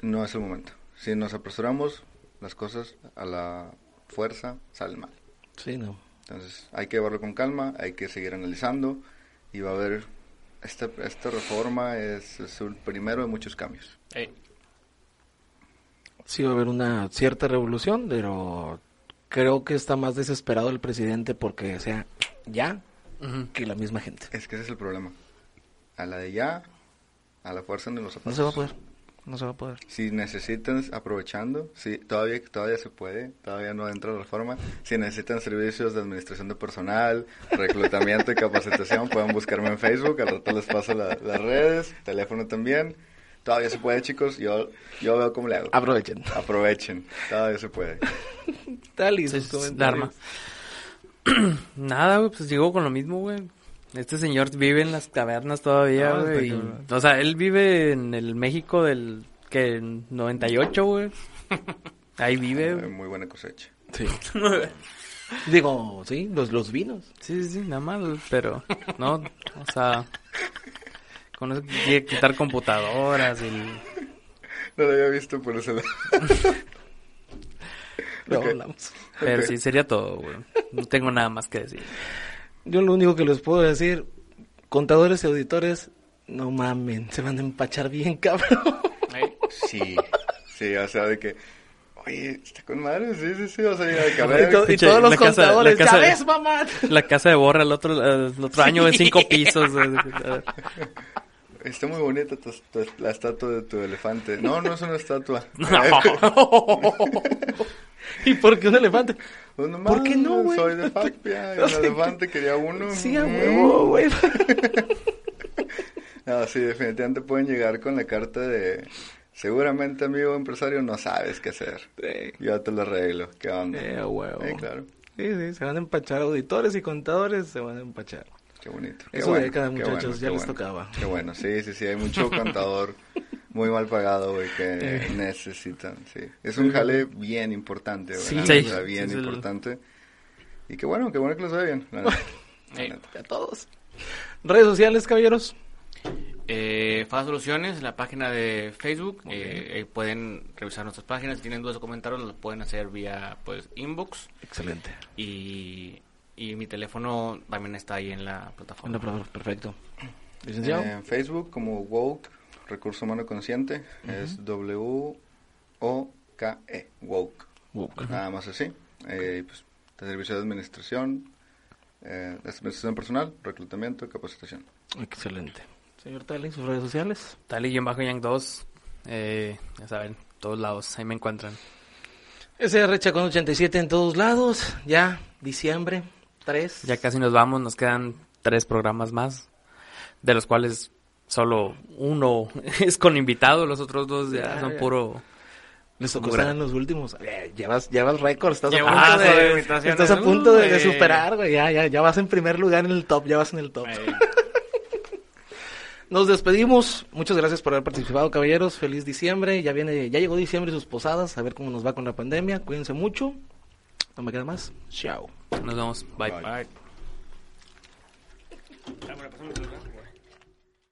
[SPEAKER 5] No es el momento. Si nos apresuramos, las cosas a la fuerza salen mal.
[SPEAKER 3] Sí, no.
[SPEAKER 5] Entonces hay que llevarlo con calma, hay que seguir analizando y va a haber, esta, esta reforma es, es el primero de muchos cambios.
[SPEAKER 4] Ey,
[SPEAKER 3] Sí va a haber una cierta revolución, pero creo que está más desesperado el presidente porque sea ya que la misma gente.
[SPEAKER 5] Es que ese es el problema. A la de ya, a la fuerza de los zapatos.
[SPEAKER 3] No se va a poder. No se va a poder.
[SPEAKER 5] Si necesitan, aprovechando, sí, todavía, todavía se puede, todavía no entra la reforma. Si necesitan servicios de administración de personal, reclutamiento y capacitación, pueden buscarme en Facebook, al rato les paso la- las redes, teléfono también. Todavía se puede, chicos, yo, yo veo cómo le hago.
[SPEAKER 3] Aprovechen.
[SPEAKER 5] Aprovechen, todavía se puede.
[SPEAKER 3] Tal y
[SPEAKER 2] Sí,
[SPEAKER 3] sus
[SPEAKER 2] es
[SPEAKER 3] comentarios.
[SPEAKER 2] Dharma. (clears throat) Nada, güey, pues llegó con lo mismo, güey. Este señor vive en las cavernas todavía, güey. o sea, él vive en el México del que 98, güey. (laughs) Ahí vive.
[SPEAKER 5] Eh,
[SPEAKER 2] güey.
[SPEAKER 5] Muy buena cosecha.
[SPEAKER 3] Sí. (laughs) Digo, sí, los, los vinos.
[SPEAKER 2] Sí, sí, sí, nada mal, pero no, o sea, con eso quiere quitar computadoras y
[SPEAKER 5] No lo había visto por ese lado. (laughs)
[SPEAKER 3] Luego
[SPEAKER 5] Ok.
[SPEAKER 3] hablamos.
[SPEAKER 2] pero sí sería todo, güey. No tengo nada más que decir.
[SPEAKER 3] Yo lo único que les puedo decir, contadores y auditores, no mamen, se van a empachar bien, (laughs) cabrón.
[SPEAKER 5] Sí, sí, o sea, de que, oye, está con madre, sí, sí, sí, o sea, de que, a
[SPEAKER 3] Y,
[SPEAKER 5] ver,
[SPEAKER 3] to- y todos los
[SPEAKER 2] la casa-
[SPEAKER 3] contadores,
[SPEAKER 2] casa
[SPEAKER 3] ya
[SPEAKER 2] de-
[SPEAKER 3] ves, mamá. (laughs)
[SPEAKER 2] La casa de Borra el otro el otro año de cinco pisos. (laughs)
[SPEAKER 5] Está muy bonita tu- tu- la estatua de tu elefante. No, no es una estatua. (laughs)
[SPEAKER 3] ¿Y por qué un elefante?
[SPEAKER 5] Pues nomás,
[SPEAKER 3] ¿Por qué no, güey?
[SPEAKER 5] Soy de Facpia, un (laughs) elefante quería uno.
[SPEAKER 3] Sí, a huevo, güey. (laughs)
[SPEAKER 5] No, sí, definitivamente pueden llegar con la carta de... Seguramente, amigo empresario, no sabes qué hacer. Yo te lo arreglo. ¿Qué onda?
[SPEAKER 3] Eh, huevo.
[SPEAKER 5] Sí, claro.
[SPEAKER 3] Sí, sí, se van a empachar auditores y contadores, se van a empachar.
[SPEAKER 5] Qué bonito. Qué
[SPEAKER 3] Eso
[SPEAKER 5] bueno,
[SPEAKER 3] de cada muchachos,
[SPEAKER 5] bueno,
[SPEAKER 3] ya les
[SPEAKER 5] bueno.
[SPEAKER 3] tocaba.
[SPEAKER 5] Qué bueno, sí, sí, sí. Hay mucho contador muy mal pagado, güey, que (laughs)
[SPEAKER 3] Eh.
[SPEAKER 5] necesitan, sí. Es un jale bien importante, güey.
[SPEAKER 3] Sí.
[SPEAKER 2] Sí.
[SPEAKER 5] bien
[SPEAKER 2] Sí, es el-
[SPEAKER 5] importante. Y qué bueno, qué bueno que les vaya bien. la neta, (laughs) la
[SPEAKER 4] Ey.
[SPEAKER 5] neta.
[SPEAKER 3] A todos. Redes sociales, caballeros.
[SPEAKER 4] Eh, Fada Soluciones, la página de Facebook. eh, eh, pueden revisar nuestras páginas. Si tienen dudas o comentarios, los pueden hacer vía pues inbox.
[SPEAKER 3] Excelente.
[SPEAKER 4] Y, y mi teléfono también está ahí en la plataforma.
[SPEAKER 3] Bueno, perfecto. Licenciado.
[SPEAKER 5] En Facebook como Woke, Recurso Humano Consciente, es W-O-K-E, Woke.
[SPEAKER 3] Woke.
[SPEAKER 5] Nada más así. Eh, y, pues, de servicio de administración, eh, de administración personal, reclutamiento, capacitación.
[SPEAKER 3] Excelente. Señor Tali, sus redes sociales.
[SPEAKER 2] Tali-Yang 2, eh, ya saben, todos lados, ahí me encuentran.
[SPEAKER 3] SR Chacón 87 en todos lados. Ya, diciembre, 3.
[SPEAKER 2] Ya casi nos vamos, nos quedan tres programas más, de los cuales solo uno (laughs) es con invitado, los otros dos ya,
[SPEAKER 3] Ya,
[SPEAKER 2] son
[SPEAKER 3] ya.
[SPEAKER 2] puro...
[SPEAKER 3] Les tocó estar en los últimos. Eh, llevas, llevas récord, estás a punto,
[SPEAKER 4] de
[SPEAKER 3] de, estás a punto de, superar, güey. Ya, ya, ya vas en primer lugar en el top, ya vas en el top.
[SPEAKER 4] Eh, (laughs)
[SPEAKER 3] Nos despedimos. Muchas gracias por haber participado, caballeros. Feliz diciembre. Ya viene, ya llegó diciembre y sus posadas. A ver cómo nos va con la pandemia. Cuídense mucho. No me queda más. Chao.
[SPEAKER 2] Nos vemos, bye.
[SPEAKER 5] Bye.
[SPEAKER 4] bye.